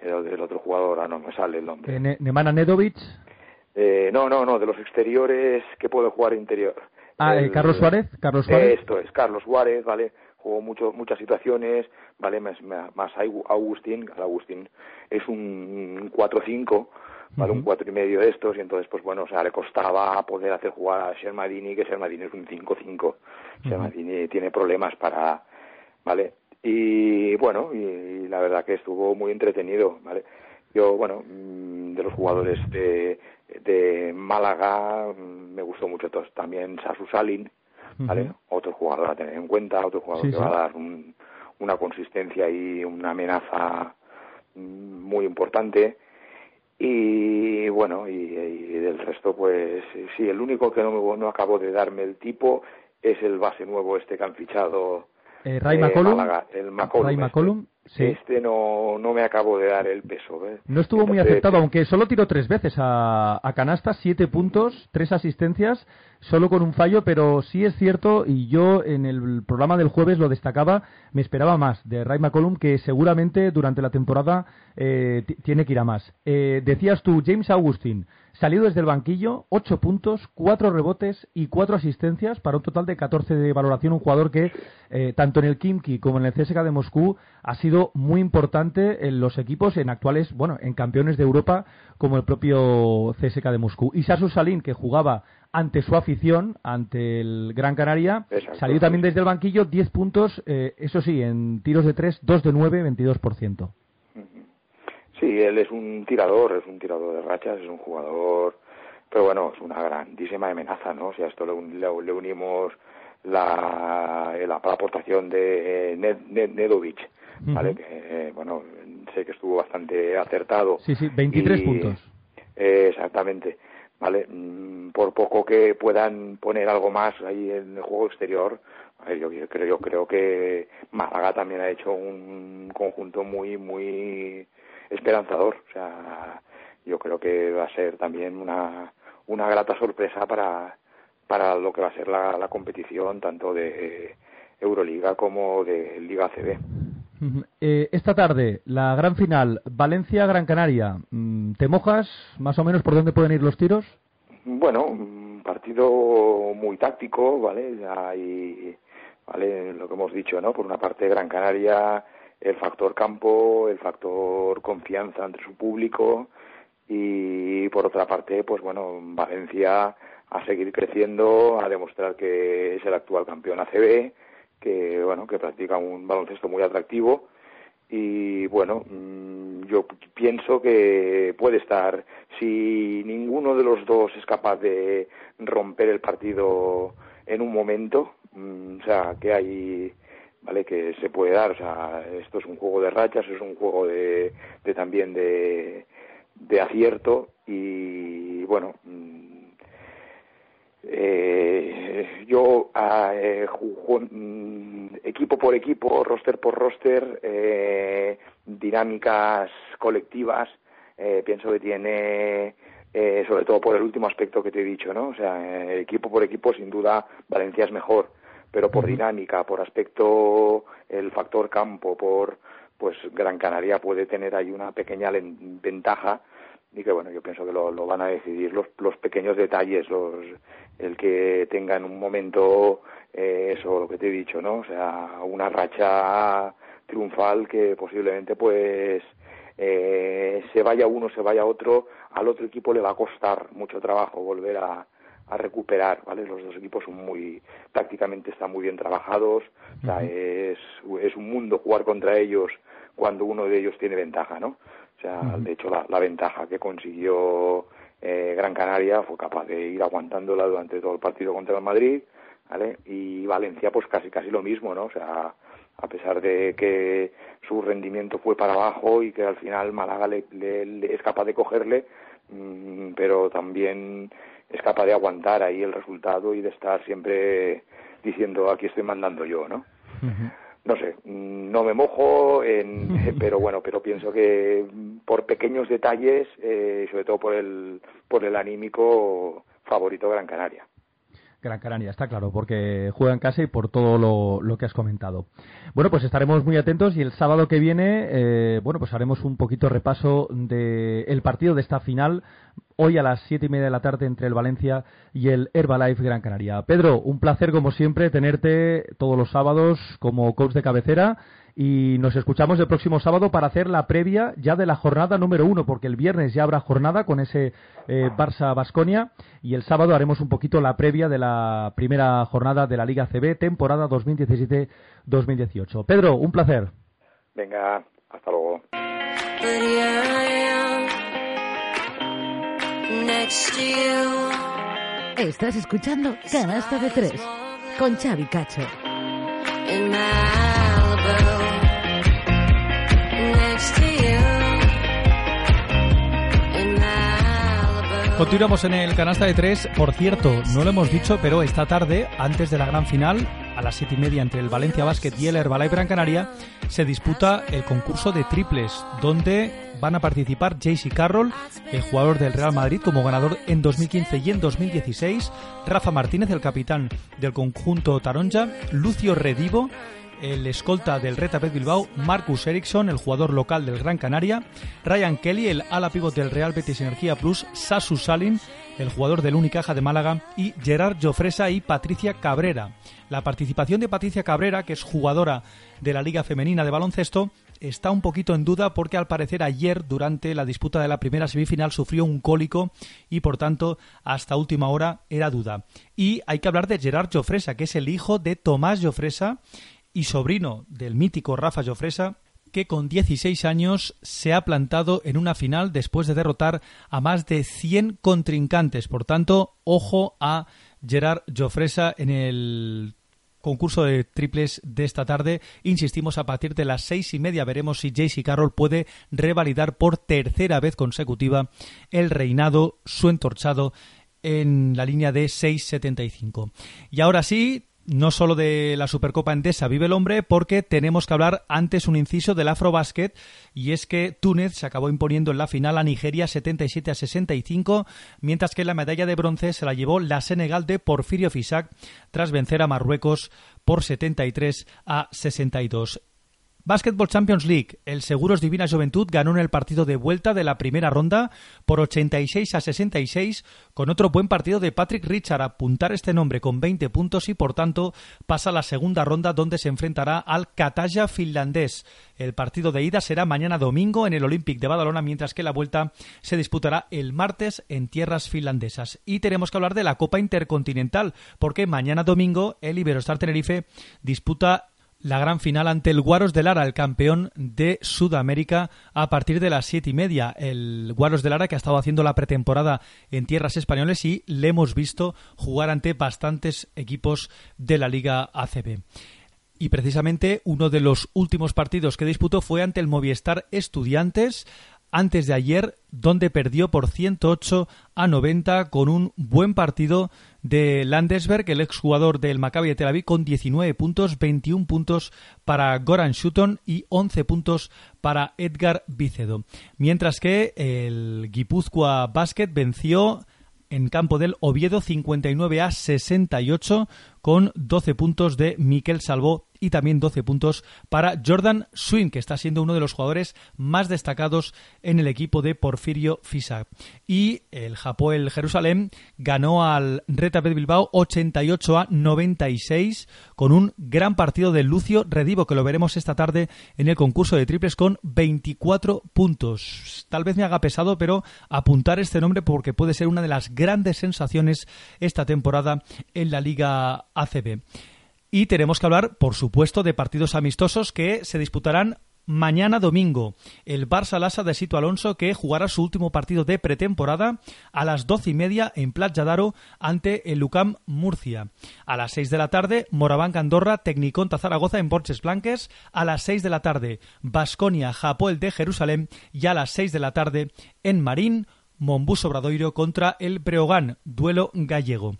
el, otro jugador, ah, no me sale el nombre. Eh, ¿Nemana Nedovic? Eh, no, no, no, de los exteriores que puede jugar interior. Ah, eh, Carlos Suárez, Carlos Suárez. Esto es, Carlos Suárez, ¿vale? Jugó mucho, muchas situaciones, ¿vale? Más, más Agustín, Agustín es un 4-5, ¿vale? Un cuatro y medio de estos, y entonces, pues bueno, o sea, le costaba poder hacer jugar a Shermadini, que Shermadini es un 5-5. Shermadini tiene problemas para, ¿vale? Y bueno, y, la verdad que estuvo muy entretenido, ¿vale? Yo, bueno, mm, de los jugadores de, de Málaga, mm, me gustó mucho todos. También Sasu Salin, ¿vale? Otro jugador a tener en cuenta, otro jugador que va a dar una consistencia y una amenaza muy importante. Y bueno, y, del resto, pues sí, el único que no, no acabo de darme el tipo es el base nuevo este que han fichado. Eh, Ray McCollum. el McCollum. Ray este. Este no, no me acabo de dar el peso. No estuvo muy aceptado, aunque solo tiró tres veces a, a canasta, siete puntos, tres asistencias solo con un fallo, pero sí es cierto, y yo en el programa del jueves lo destacaba, me esperaba más de Ray McCollum, que seguramente durante la temporada eh, tiene que ir a más. Eh, decías tú, James Augustin, salido desde el banquillo, 8 puntos, 4 rebotes y 4 asistencias, para un total de 14 de valoración, un jugador que eh, tanto en el Kimki como en el CSK de Moscú ha sido muy importante en los equipos, en actuales, bueno, en campeones de Europa, como el propio CSK de Moscú. Y Sasu Salin, que jugaba ante su afición, ante el Gran Canaria. Salió también desde el banquillo 10 puntos, eh, eso sí, en tiros de 3, 2 de 9, 22%. Sí, él es un tirador, es un tirador de rachas, es un jugador, pero bueno, es una grandísima amenaza, ¿no? O sea, esto le, unimos la, la, aportación de Ned, Nedovic, ¿vale? Que, eh, bueno, sé que estuvo bastante acertado. Sí, sí, 23 puntos. Eh, exactamente. ¿vale? Mm, por poco que puedan poner algo más ahí en el juego exterior, yo, creo, yo creo que Málaga también ha hecho un conjunto muy, muy esperanzador. O sea, yo creo que va a ser también una, una grata sorpresa para, para lo que va a ser la, la competición tanto de Euroliga como de Liga CB. Eh, esta tarde, la gran final, Valencia-Gran Canaria. Mm, ¿Te mojas más o menos por dónde pueden ir los tiros? Bueno, un partido muy táctico, ¿vale? Hay, ¿vale? Lo que hemos dicho, ¿no? Por una parte, Gran Canaria, el factor campo, el factor confianza entre su público y por otra parte, pues bueno, Valencia a seguir creciendo, a demostrar que es el actual campeón ACB, que bueno, que practica un baloncesto muy atractivo. Y bueno, mm, yo pienso que puede estar si ninguno de los dos es capaz de romper el partido en un momento, mm, o sea, que hay vale que se puede dar, o sea, esto es un juego de rachas, es un juego de, también de, de acierto y bueno, mm, eh, yo eh, equipo por equipo, roster por roster, eh, dinámicas colectivas, eh, pienso que tiene, eh, sobre todo por el último aspecto que te he dicho, ¿no? O sea, equipo por equipo, sin duda, Valencia es mejor, pero por dinámica, por aspecto, el factor campo, por, pues Gran Canaria puede tener ahí una pequeña ventaja y que bueno yo pienso que lo, lo van a decidir los, los pequeños detalles los el que tenga en un momento eh, eso lo que te he dicho no o sea una racha triunfal que posiblemente pues eh, se vaya uno se vaya otro al otro equipo le va a costar mucho trabajo volver a, a recuperar, ¿vale? Los dos equipos son muy, tácticamente están muy bien trabajados, o sea, es, es un mundo jugar contra ellos cuando uno de ellos tiene ventaja, ¿no? O sea, de hecho, la, la ventaja que consiguió eh, Gran Canaria fue capaz de ir aguantándola durante todo el partido contra el Madrid, ¿vale? Y Valencia, pues casi casi lo mismo, ¿no? O sea, a pesar de que su rendimiento fue para abajo y que al final Málaga le, es capaz de cogerle, mm, pero también es capaz de aguantar ahí el resultado y de estar siempre diciendo aquí estoy mandando yo, ¿no? no sé, no me mojo, en, (laughs) pero bueno, pero pienso que por pequeños detalles, eh, sobre todo por el, por el anímico favorito Gran Canaria. Gran Canaria, está claro, porque juega en casa y por todo lo, que has comentado. Bueno, pues estaremos muy atentos y el sábado que viene, eh, bueno, pues haremos un poquito repaso del partido de esta final, hoy a las siete y media de la tarde entre el Valencia y el Herbalife Gran Canaria. Pedro, un placer como siempre tenerte todos los sábados como coach de cabecera y nos escuchamos el próximo sábado para hacer la previa ya de la jornada número uno, porque el viernes ya habrá jornada con ese eh, Barça Basconia y el sábado haremos un poquito la previa de la primera jornada de la Liga CB, temporada 2017-2018. Pedro, un placer. Venga, hasta luego. Estás escuchando Canasta de Tres con Xavi Cacho. Continuamos en el canasta de tres. Por cierto, no lo hemos dicho, pero esta tarde, antes de la gran final, a las siete y media entre el Valencia Basket y el Herbalife Gran Canaria, se disputa el concurso de triples, donde van a participar JC Carroll, el jugador del Real Madrid como ganador en 2015 y en 2016, Rafa Martínez, el capitán del conjunto Taronja, Lucio Redivo, el escolta del Reta Bilbao, Marcus Eriksson, el jugador local del Gran Canaria, Ryan Kelly, el ala pivot del Real Betis Energía Plus, Sasu Salin, el jugador del Unicaja de Málaga, y Gerard Jofresa y Patricia Cabrera. La participación de Patricia Cabrera, que es jugadora de la Liga Femenina de Baloncesto, está un poquito en duda porque al parecer ayer durante la disputa de la primera semifinal sufrió un cólico y por tanto hasta última hora era duda. Y hay que hablar de Gerard Jofresa, que es el hijo de Tomás Jofresa y sobrino del mítico Rafa Jofresa, que con 16 años se ha plantado en una final después de derrotar a más de 100 contrincantes. Por tanto, ojo a Gerard Jofresa en el concurso de triples de esta tarde. Insistimos, a partir de las seis y media veremos si JC Carroll puede revalidar por tercera vez consecutiva el reinado, su entorchado en la línea de 6.75. Y ahora sí, no solo de la Supercopa Endesa vive el hombre, porque tenemos que hablar antes un inciso del Afrobasket, y es que Túnez se acabó imponiendo en la final a Nigeria 77 a 65, mientras que la medalla de bronce se la llevó la Senegal de Porfirio Fisac tras vencer a Marruecos por 73 a 62. Basketball Champions League. El Seguros Divina Juventud ganó en el partido de vuelta de la primera ronda por 86 a 66 con otro buen partido de Patrick Richard apuntar este nombre con 20 puntos y por tanto pasa a la segunda ronda donde se enfrentará al Kataya finlandés. El partido de ida será mañana domingo en el Olympic de Badalona mientras que la vuelta se disputará el martes en tierras finlandesas. Y tenemos que hablar de la Copa Intercontinental porque mañana domingo el Iberostar Tenerife disputa la gran final ante el Guaros de Lara, el campeón de Sudamérica, a partir de las siete y media. El Guaros de Lara que ha estado haciendo la pretemporada en tierras españoles y le hemos visto jugar ante bastantes equipos de la Liga ACB. Y precisamente uno de los últimos partidos que disputó fue ante el Movistar Estudiantes antes de ayer, donde perdió por 108 a 90 con un buen partido de Landesberg, el exjugador del Maccabi de Tel Aviv, con 19 puntos, 21 puntos para Goran Shuton y 11 puntos para Edgar Vicedo. Mientras que el Guipúzcoa Basket venció en campo del Oviedo 59 a 68 con 12 puntos de Miquel Salvó y también 12 puntos para Jordan Swin, que está siendo uno de los jugadores más destacados en el equipo de Porfirio Fisa. Y el el Jerusalén ganó al Reta Bilbao 88 a 96 con un gran partido de Lucio Redivo, que lo veremos esta tarde en el concurso de triples con 24 puntos. Tal vez me haga pesado, pero apuntar este nombre porque puede ser una de las grandes sensaciones esta temporada en la Liga ACB. Y tenemos que hablar, por supuesto, de partidos amistosos que se disputarán mañana domingo. El Barça Lassa de Sito Alonso que jugará su último partido de pretemporada a las doce y media en Platja d'Aro ante el Lucam Murcia. A las seis de la tarde, Moraván Andorra, Tecniconta Zaragoza en Borges Blanques. A las seis de la tarde, Basconia Japoel de Jerusalén. Y a las seis de la tarde, en Marín, Mombus Obradoiro contra el Breogán, duelo gallego.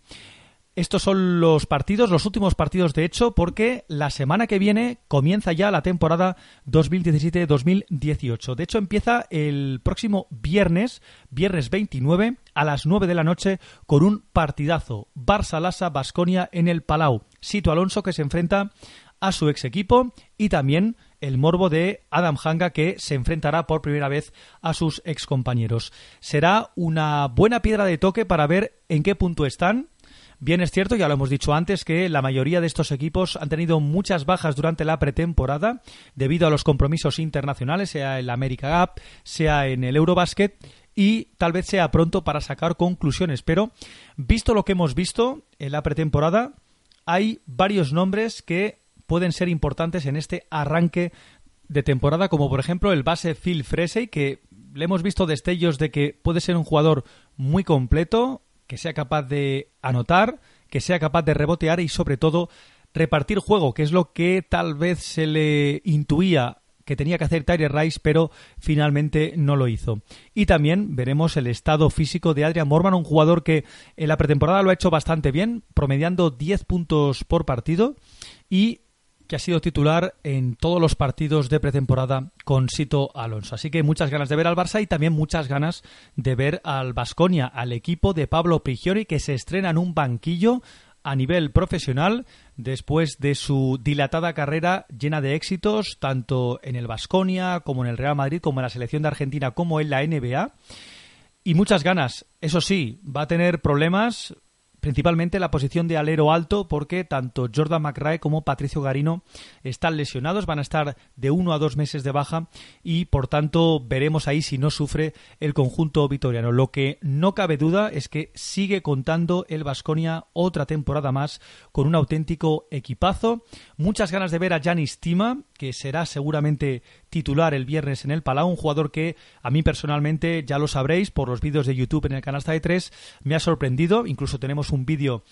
Estos son los partidos, los últimos partidos de hecho, porque la semana que viene comienza ya la temporada 2017-2018. De hecho, empieza el próximo viernes, viernes 29, a las 9 de la noche, con un partidazo. Barça-Lasa, Basconia en el Palau. Sito Alonso que se enfrenta a su ex equipo y también el morbo de Adam Hanga que se enfrentará por primera vez a sus ex compañeros. Será una buena piedra de toque para ver en qué punto están Bien es cierto, ya lo hemos dicho antes, que la mayoría de estos equipos han tenido muchas bajas durante la pretemporada debido a los compromisos internacionales, sea en la América Cup, sea en el Eurobasket, y tal vez sea pronto para sacar conclusiones. Pero, visto lo que hemos visto en la pretemporada, hay varios nombres que pueden ser importantes en este arranque de temporada, como por ejemplo el base Phil Fresey, que le hemos visto destellos de que puede ser un jugador muy completo, que sea capaz de anotar, que sea capaz de rebotear y sobre todo repartir juego, que es lo que tal vez se le intuía que tenía que hacer Tyre Rice, pero finalmente no lo hizo. Y también veremos el estado físico de Adrian Morman, un jugador que en la pretemporada lo ha hecho bastante bien, promediando 10 puntos por partido y que ha sido titular en todos los partidos de pretemporada con Sito Alonso. Así que muchas ganas de ver al Barça y también muchas ganas de ver al Basconia, al equipo de Pablo Prigioni que se estrena en un banquillo a nivel profesional después de su dilatada carrera llena de éxitos tanto en el Basconia como en el Real Madrid como en la selección de Argentina como en la NBA y muchas ganas. Eso sí, va a tener problemas principalmente la posición de alero alto porque tanto Jordan McRae como Patricio Garino están lesionados, van a estar de uno a dos meses de baja y por tanto veremos ahí si no sufre el conjunto vitoriano. Lo que no cabe duda es que sigue contando el Vasconia otra temporada más con un auténtico equipazo. Muchas ganas de ver a Janis Tima, que será seguramente titular el viernes en el Palau, un jugador que a mí personalmente, ya lo sabréis por los vídeos de YouTube en el canasta de 3, me ha sorprendido, incluso tenemos un vídeo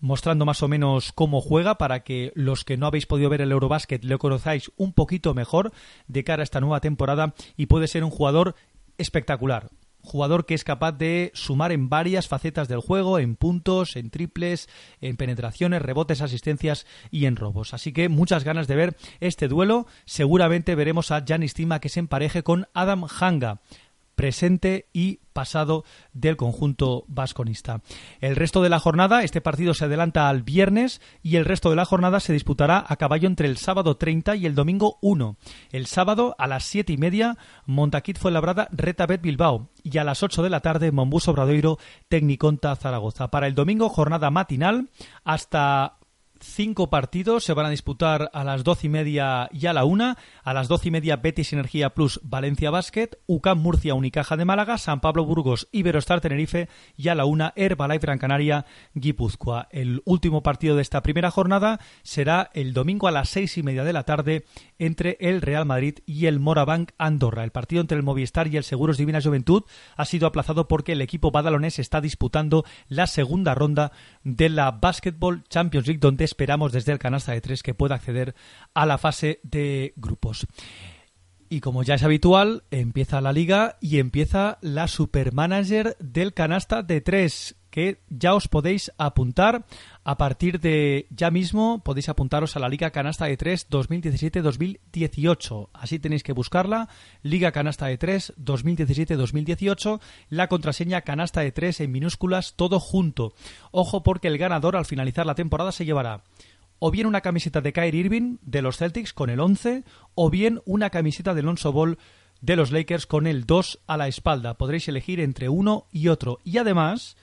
mostrando más o menos cómo juega para que los que no habéis podido ver el Eurobasket lo conozcáis un poquito mejor de cara a esta nueva temporada y puede ser un jugador espectacular jugador que es capaz de sumar en varias facetas del juego, en puntos, en triples, en penetraciones, rebotes, asistencias y en robos. Así que muchas ganas de ver este duelo. Seguramente veremos a Janis Tima que se empareje con Adam Hanga. Presente y pasado del conjunto vasconista. El resto de la jornada, este partido se adelanta al viernes y el resto de la jornada se disputará a caballo entre el sábado 30 y el domingo 1. El sábado a las 7 y media, Montaquit fue labrada Retabet Bilbao y a las 8 de la tarde, Mombus Obradoiro Tecniconta Zaragoza. Para el domingo, jornada matinal hasta Cinco partidos se van a disputar a las doce y media y a la una. A las doce y media Betis Energía Plus Valencia Basket, UCAM Murcia Unicaja de Málaga, San Pablo Burgos Iberostar Tenerife y a la una Herbalife Gran Canaria Guipúzcoa. El último partido de esta primera jornada será el domingo a las seis y media de la tarde entre el Real Madrid y el Morabank Andorra. El partido entre el Movistar y el Seguros Divina Juventud ha sido aplazado porque el equipo badalonés está disputando la segunda ronda de la Basketball Champions League donde esperamos desde el canasta de tres que pueda acceder a la fase de grupos. Y como ya es habitual, empieza la liga y empieza la supermanager del canasta de tres que ya os podéis apuntar a partir de ya mismo podéis apuntaros a la Liga Canasta de 3 2017-2018. Así tenéis que buscarla, Liga Canasta de 3 2017-2018, la contraseña Canasta de 3 en minúsculas, todo junto. Ojo porque el ganador al finalizar la temporada se llevará o bien una camiseta de Kyrie Irving de los Celtics con el 11 o bien una camiseta de Lonzo Ball de los Lakers con el 2 a la espalda. Podréis elegir entre uno y otro. Y además,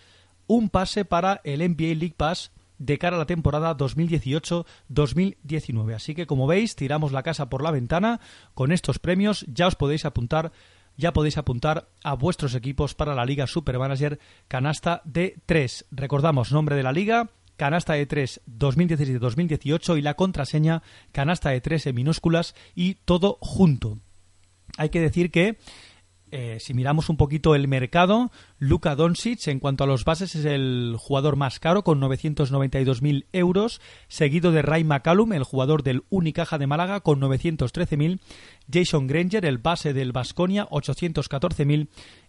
un pase para el NBA League Pass de cara a la temporada 2018-2019. Así que como veis, tiramos la casa por la ventana con estos premios. Ya os podéis apuntar, ya podéis apuntar a vuestros equipos para la Liga Supermanager Canasta de 3. Recordamos nombre de la liga, Canasta de 3 2017-2018 y la contraseña Canasta de 3 en minúsculas y todo junto. Hay que decir que eh, si miramos un poquito el mercado, Luka Doncic en cuanto a los bases es el jugador más caro con 992.000 euros, seguido de Ray McCallum, el jugador del Unicaja de Málaga con 913.000, Jason Granger, el base del Basconia, 814.000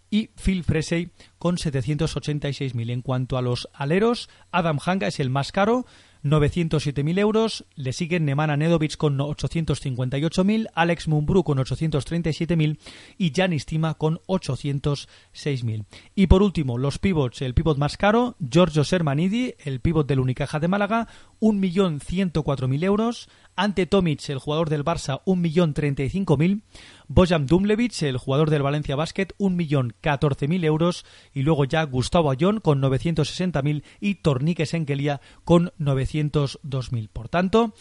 y Phil Fresey con 786.000. En cuanto a los aleros, Adam Hanga es el más caro 907.000 euros, le siguen Nemanja Nedovic con 858.000, Alex Mumbrú con 837.000 y Janis Tima con 806.000. Y por último, los pivots, el pivot más caro, Giorgio Sermanidi, el pivot del Unicaja de Málaga, 1.104.000 euros, ante Tomic, el jugador del Barça, 1.035.000, Bojan Dumlevich, el jugador del Valencia Basket, 1.014.000 euros, y luego ya Gustavo Ayón con 960.000 y Tornique Senkelia con 902.000. Por tanto,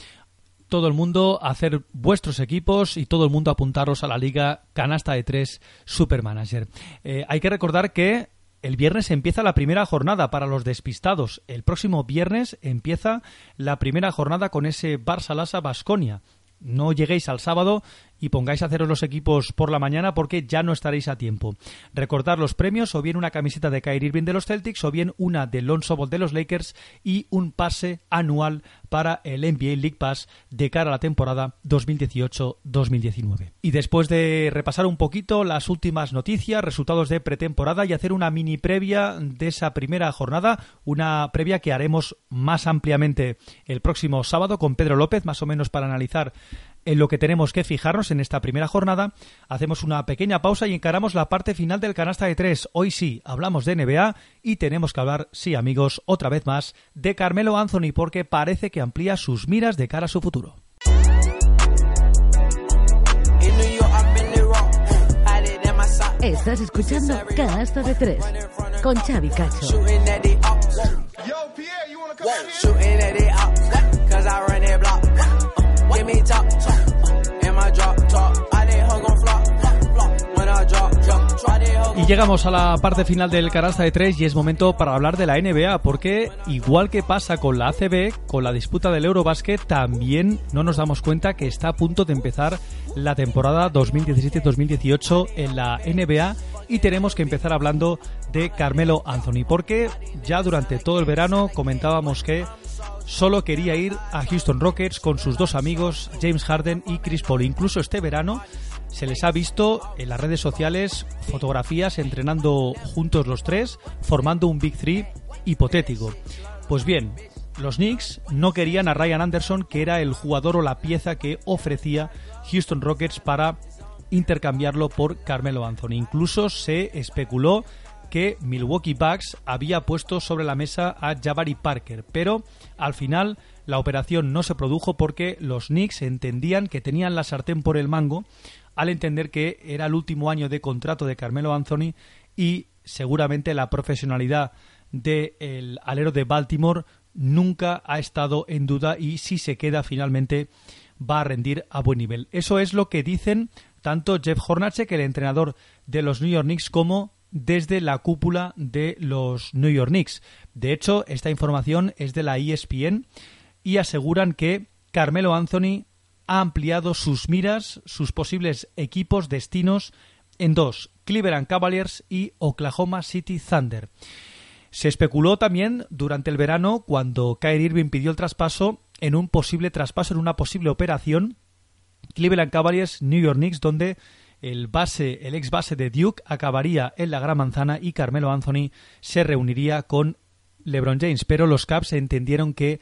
todo el mundo hacer vuestros equipos y todo el mundo apuntaros a la liga canasta de tres Supermanager. Eh, hay que recordar que el viernes empieza la primera jornada para los despistados. El próximo viernes empieza la primera jornada con ese Barça Basconia. No lleguéis al sábado y pongáis a haceros los equipos por la mañana porque ya no estaréis a tiempo. Recordar los premios, o bien una camiseta de Kyrie Irving de los Celtics, o bien una de Lonzo Ball de los Lakers y un pase anual para el NBA League Pass de cara a la temporada 2018-2019. Y después de repasar un poquito las últimas noticias, resultados de pretemporada y hacer una mini previa de esa primera jornada, una previa que haremos más ampliamente el próximo sábado con Pedro López, más o menos para analizar en lo que tenemos que fijarnos en esta primera jornada. Hacemos una pequeña pausa y encaramos la parte final del canasta de tres. Hoy sí, hablamos de NBA y tenemos que hablar, sí amigos, otra vez más, de Carmelo Anthony porque parece que amplía sus miras de cara a su futuro. Estás escuchando Canasta de Tres con Xavi Cacho. Y llegamos a la parte final del canasta de tres y es momento para hablar de la NBA, porque igual que pasa con la ACB, con la disputa del Eurobasket, también no nos damos cuenta que está a punto de empezar la temporada 2017-2018 en la NBA y tenemos que empezar hablando de Carmelo Anthony, porque ya durante todo el verano comentábamos que solo quería ir a Houston Rockets con sus dos amigos James Harden y Chris Paul. Incluso este verano se les ha visto en las redes sociales fotografías entrenando juntos los tres, formando un Big Three hipotético. Pues bien, los Knicks no querían a Ryan Anderson, que era el jugador o la pieza que ofrecía Houston Rockets para intercambiarlo por Carmelo Anthony. Incluso se especuló que Milwaukee Bucks había puesto sobre la mesa a Jabari Parker, pero al final la operación no se produjo porque los Knicks entendían que tenían la sartén por el mango al entender que era el último año de contrato de Carmelo Anthony y seguramente la profesionalidad del alero de Baltimore nunca ha estado en duda y si se queda finalmente va a rendir a buen nivel. Eso es lo que dicen tanto Jeff Hornacek, el entrenador de los New York Knicks, como desde la cúpula de los New York Knicks. De hecho, esta información es de la ESPN y aseguran que Carmelo Anthony ha ampliado sus miras, sus posibles equipos, destinos, en dos, Cleveland Cavaliers y Oklahoma City Thunder. Se especuló también durante el verano cuando Kyrie Irving pidió el traspaso en un posible traspaso, en una posible operación Cleveland Cavaliers New York Knicks donde el base, el ex base de Duke acabaría en la Gran Manzana y Carmelo Anthony se reuniría con LeBron James, pero los Caps entendieron que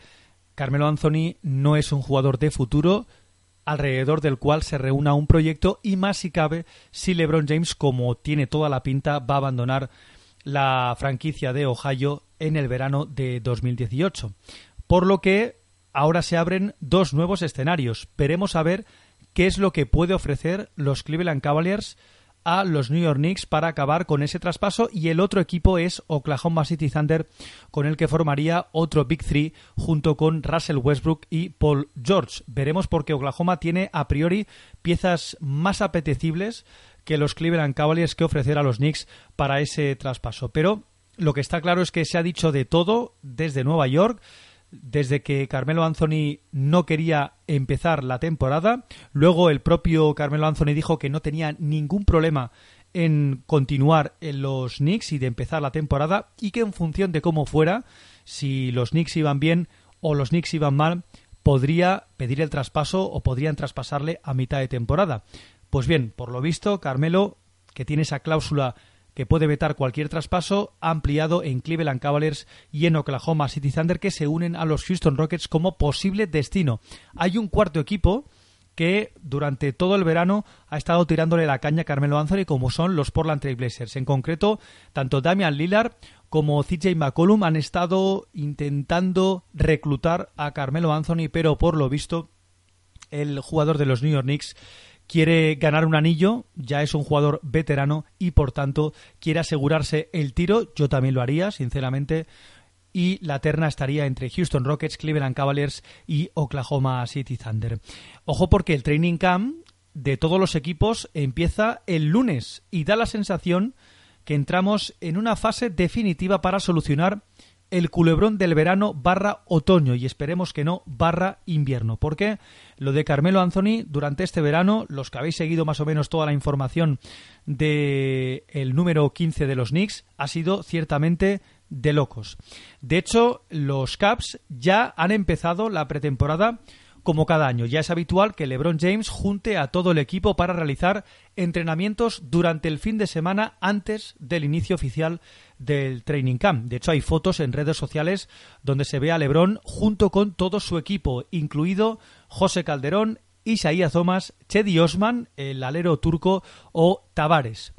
Carmelo Anthony no es un jugador de futuro alrededor del cual se reúna un proyecto y más si cabe si LeBron James, como tiene toda la pinta, va a abandonar la franquicia de Ohio en el verano de 2018. Por lo que ahora se abren dos nuevos escenarios. Veremos a ver qué es lo que puede ofrecer los Cleveland Cavaliers a los New York Knicks para acabar con ese traspaso y el otro equipo es Oklahoma City Thunder con el que formaría otro Big Three junto con Russell Westbrook y Paul George. Veremos porque Oklahoma tiene a priori piezas más apetecibles que los Cleveland Cavaliers que ofrecer a los Knicks para ese traspaso. Pero lo que está claro es que se ha dicho de todo desde Nueva York desde que Carmelo Anthony no quería empezar la temporada. Luego el propio Carmelo Anthony dijo que no tenía ningún problema en continuar en los Knicks y de empezar la temporada y que en función de cómo fuera, si los Knicks iban bien o los Knicks iban mal, podría pedir el traspaso o podrían traspasarle a mitad de temporada. Pues bien, por lo visto, Carmelo, que tiene esa cláusula que puede vetar cualquier traspaso, ha ampliado en Cleveland Cavaliers y en Oklahoma City Thunder que se unen a los Houston Rockets como posible destino. Hay un cuarto equipo que durante todo el verano ha estado tirándole la caña a Carmelo Anthony como son los Portland Trail Blazers. En concreto, tanto Damian Lillard como CJ McCollum han estado intentando reclutar a Carmelo Anthony, pero por lo visto el jugador de los New York Knicks quiere ganar un anillo, ya es un jugador veterano y por tanto quiere asegurarse el tiro, yo también lo haría, sinceramente, y la terna estaría entre Houston Rockets, Cleveland Cavaliers y Oklahoma City Thunder. Ojo porque el training camp de todos los equipos empieza el lunes y da la sensación que entramos en una fase definitiva para solucionar el culebrón del verano barra otoño y esperemos que no barra invierno. Porque lo de Carmelo Anthony durante este verano, los que habéis seguido más o menos toda la información del el número 15 de los Knicks, ha sido ciertamente de locos. De hecho, los Caps ya han empezado la pretemporada como cada año, ya es habitual que LeBron James junte a todo el equipo para realizar entrenamientos durante el fin de semana antes del inicio oficial del training camp. De hecho, hay fotos en redes sociales donde se ve a LeBron junto con todo su equipo, incluido José Calderón, Isaías Thomas, Chedi Osman, el alero turco o Tavares.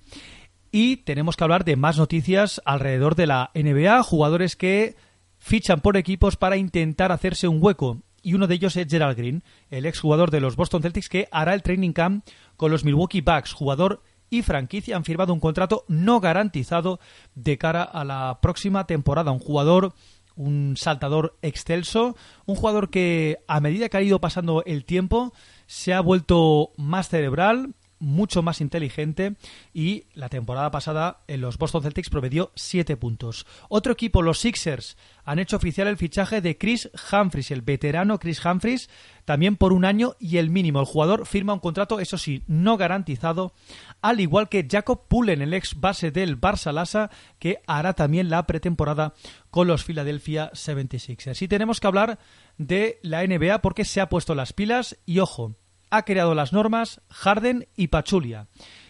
Y tenemos que hablar de más noticias alrededor de la NBA, jugadores que fichan por equipos para intentar hacerse un hueco y uno de ellos es Gerald Green, el exjugador de los Boston Celtics que hará el training camp con los Milwaukee Bucks, jugador y franquicia han firmado un contrato no garantizado de cara a la próxima temporada. Un jugador, un saltador excelso, un jugador que a medida que ha ido pasando el tiempo se ha vuelto más cerebral, mucho más inteligente y la temporada pasada en los Boston Celtics promedió 7 puntos. Otro equipo, los Sixers, han hecho oficial el fichaje de Chris Humphries, el veterano Chris Humphries, también por un año y el mínimo. El jugador firma un contrato, eso sí, no garantizado, al igual que Jacob Pullen, el ex base del Barça Lassa, que hará también la pretemporada con los Philadelphia 76ers. Y tenemos que hablar de la NBA porque se ha puesto las pilas y ojo, ha creado las normas Harden y Pachulia.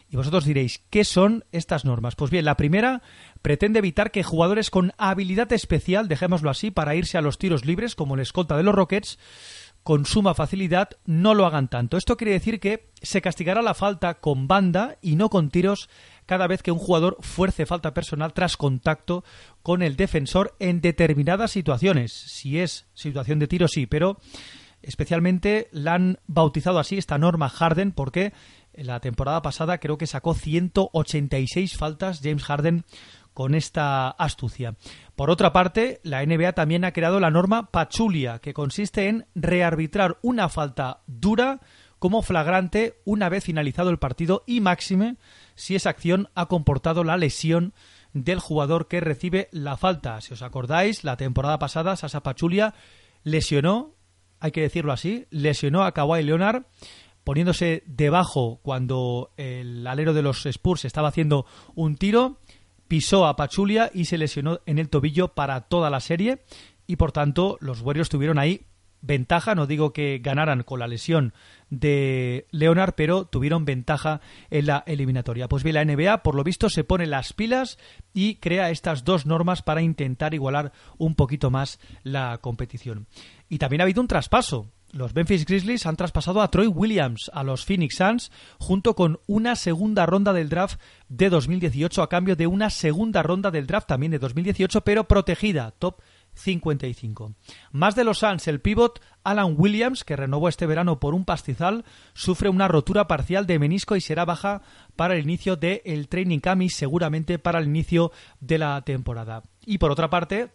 Y vosotros diréis, ¿qué son estas normas? Pues bien, la primera pretende evitar que jugadores con habilidad especial, dejémoslo así, para irse a los tiros libres, como el escolta de los Rockets, con suma facilidad no lo hagan tanto. Esto quiere decir que se castigará la falta con banda y no con tiros cada vez que un jugador fuerce falta personal tras contacto con el defensor en determinadas situaciones. Si es situación de tiro, sí, pero especialmente la han bautizado así esta norma Harden porque la temporada pasada creo que sacó 186 faltas James Harden con esta astucia. Por otra parte, la NBA también ha creado la norma Pachulia, que consiste en rearbitrar una falta dura como flagrante una vez finalizado el partido y máxime si esa acción ha comportado la lesión del jugador que recibe la falta. Si os acordáis, la temporada pasada Sasa Pachulia lesionó, hay que decirlo así, lesionó a Kawhi Leonard poniéndose debajo cuando el alero de los Spurs estaba haciendo un tiro pisó a Pachulia y se lesionó en el tobillo para toda la serie y por tanto los Warriors tuvieron ahí ventaja, no digo que ganaran con la lesión de Leonard, pero tuvieron ventaja en la eliminatoria. Pues bien, la NBA, por lo visto, se pone las pilas y crea estas dos normas para intentar igualar un poquito más la competición. Y también ha habido un traspaso los Memphis Grizzlies han traspasado a Troy Williams a los Phoenix Suns junto con una segunda ronda del draft de 2018 a cambio de una segunda ronda del draft también de 2018 pero protegida, top 55. Más de los Suns, el pivot Alan Williams, que renovó este verano por un pastizal, sufre una rotura parcial de menisco y será baja para el inicio del training camp y seguramente para el inicio de la temporada. Y por otra parte,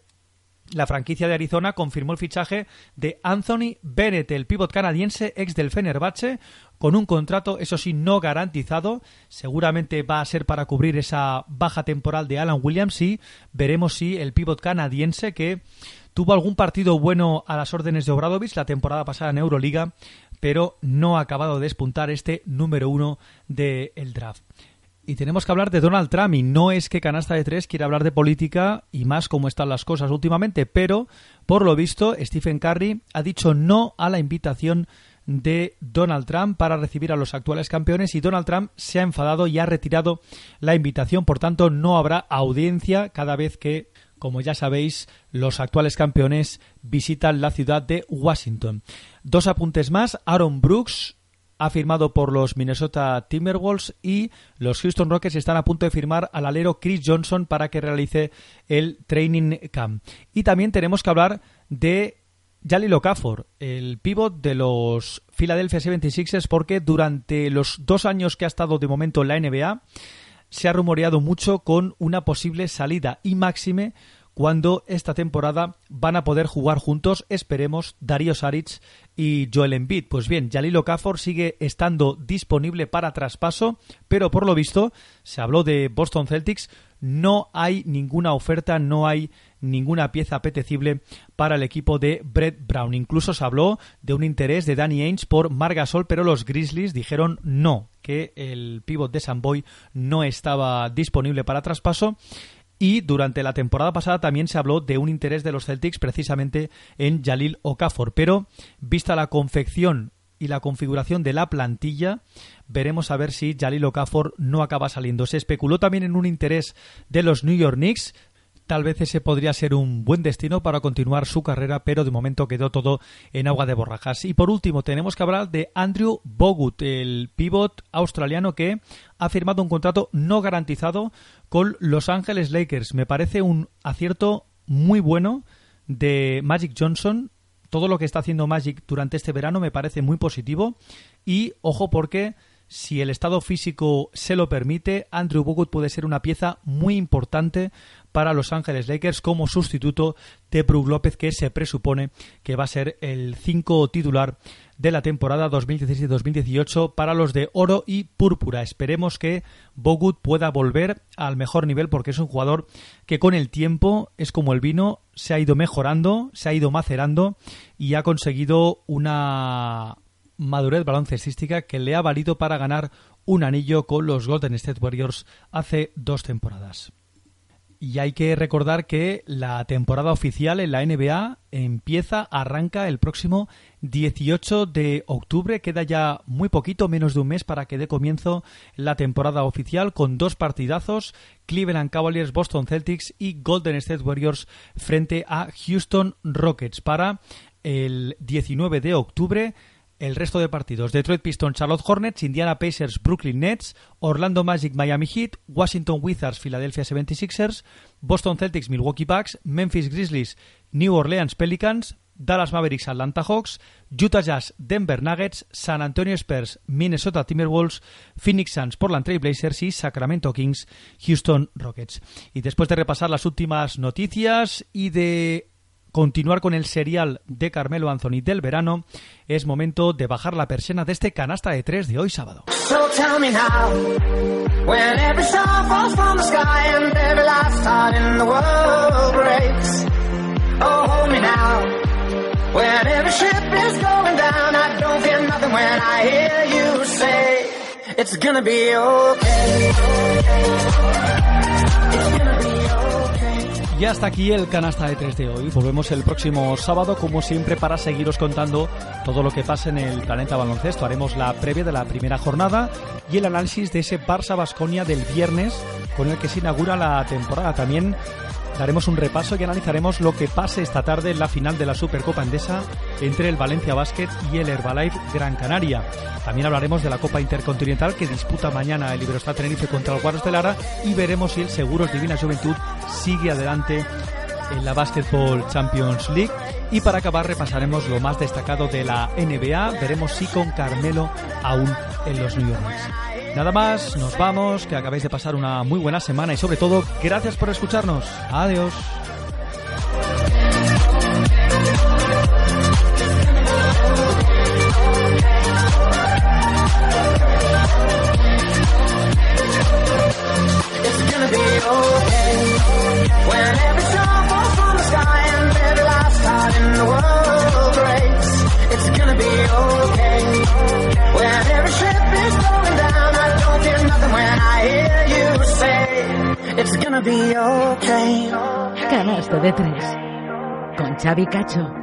la franquicia de Arizona confirmó el fichaje de Anthony Bennett, el pívot canadiense ex del Fenerbahce, con un contrato, eso sí, no garantizado. Seguramente va a ser para cubrir esa baja temporal de Alan Williams y veremos si el pívot canadiense que tuvo algún partido bueno a las órdenes de Obradovich la temporada pasada en Euroliga, pero no ha acabado de despuntar este número uno del draft. Y tenemos que hablar de Donald Trump y no es que Canasta de Tres quiera hablar de política y más cómo están las cosas últimamente, pero por lo visto Stephen Curry ha dicho no a la invitación de Donald Trump para recibir a los actuales campeones y Donald Trump se ha enfadado y ha retirado la invitación, por tanto no habrá audiencia cada vez que como ya sabéis, los actuales campeones visitan la ciudad de Washington. Dos apuntes más. Aaron Brooks, ha firmado por los Minnesota Timberwolves y los Houston Rockets están a punto de firmar al alero Chris Johnson para que realice el training camp. Y también tenemos que hablar de Jalil Okafor, el pívot de los Philadelphia 76ers, porque durante los dos años que ha estado de momento en la NBA se ha rumoreado mucho con una posible salida y máxime cuando esta temporada van a poder jugar juntos, esperemos, Darío Saric y Joel Embiid. Pues bien, Jalil Okafor sigue estando disponible para traspaso, pero por lo visto, se habló de Boston Celtics, no hay ninguna oferta, no hay ninguna pieza apetecible para el equipo de Brett Brown. Incluso se habló de un interés de Danny Ainge por Margasol, pero los Grizzlies dijeron no, que el pívot de Samboy no estaba disponible para traspaso y durante la temporada pasada también se habló de un interés de los Celtics precisamente en Jalil Okafor. Pero vista la confección y la configuración de la plantilla, veremos a ver si Jalil Okafor no acaba saliendo. Se especuló también en un interés de los New York Knicks, Tal vez ese podría ser un buen destino para continuar su carrera, pero de momento quedó todo en agua de borrajas. Y por último, tenemos que hablar de Andrew Bogut, el pivot australiano que ha firmado un contrato no garantizado con Los Ángeles Lakers. Me parece un acierto muy bueno de Magic Johnson. Todo lo que está haciendo Magic durante este verano me parece muy positivo. Y ojo porque si el estado físico se lo permite, Andrew Bogut puede ser una pieza muy importante para Los Ángeles Lakers como sustituto de Brook López, que se presupone que va a ser el 5 titular de la temporada 2017-2018 para los de oro y púrpura. Esperemos que Bogut pueda volver al mejor nivel porque es un jugador que con el tiempo es como el vino, se ha ido mejorando, se ha ido macerando y ha conseguido una madurez baloncestística que le ha valido para ganar un anillo con los Golden State Warriors hace dos temporadas. Y hay que recordar que la temporada oficial en la NBA empieza, arranca el próximo 18 de octubre. Queda ya muy poquito, menos de un mes para que dé comienzo la temporada oficial con dos partidazos, Cleveland Cavaliers, Boston Celtics y Golden State Warriors frente a Houston Rockets para el 19 de octubre. El resto de partidos: Detroit Pistons, Charlotte Hornets, Indiana Pacers, Brooklyn Nets, Orlando Magic, Miami Heat, Washington Wizards, Philadelphia 76ers, Boston Celtics, Milwaukee Bucks, Memphis Grizzlies, New Orleans Pelicans, Dallas Mavericks, Atlanta Hawks, Utah Jazz, Denver Nuggets, San Antonio Spurs, Minnesota Timberwolves, Phoenix Suns, Portland Trail Blazers y Sacramento Kings, Houston Rockets. Y después de repasar las últimas noticias y de continuar con el serial de Carmelo Anthony del verano, es momento de bajar la persiana de este canasta de tres de hoy sábado. Y hasta aquí el canasta de 3 de hoy. Volvemos el próximo sábado, como siempre, para seguiros contando todo lo que pasa en el planeta baloncesto. Haremos la previa de la primera jornada y el análisis de ese Barça Basconia del viernes, con el que se inaugura la temporada. También daremos un repaso y analizaremos lo que pase esta tarde en la final de la Supercopa Endesa entre el Valencia Basket y el Herbalife Gran Canaria. También hablaremos de la Copa Intercontinental que disputa mañana el Iberostar Tenerife contra el Guarros de Lara y veremos si el Seguros Divina Juventud sigue adelante en la Basketball Champions League. Y para acabar repasaremos lo más destacado de la NBA. Veremos si con Carmelo aún en los New. Nada más, nos vamos, que acabéis de pasar una muy buena semana y sobre todo, gracias por escucharnos. Adiós. When every ship is going down. It's gonna be okay. Canasta de tres. Con Xavi Cacho.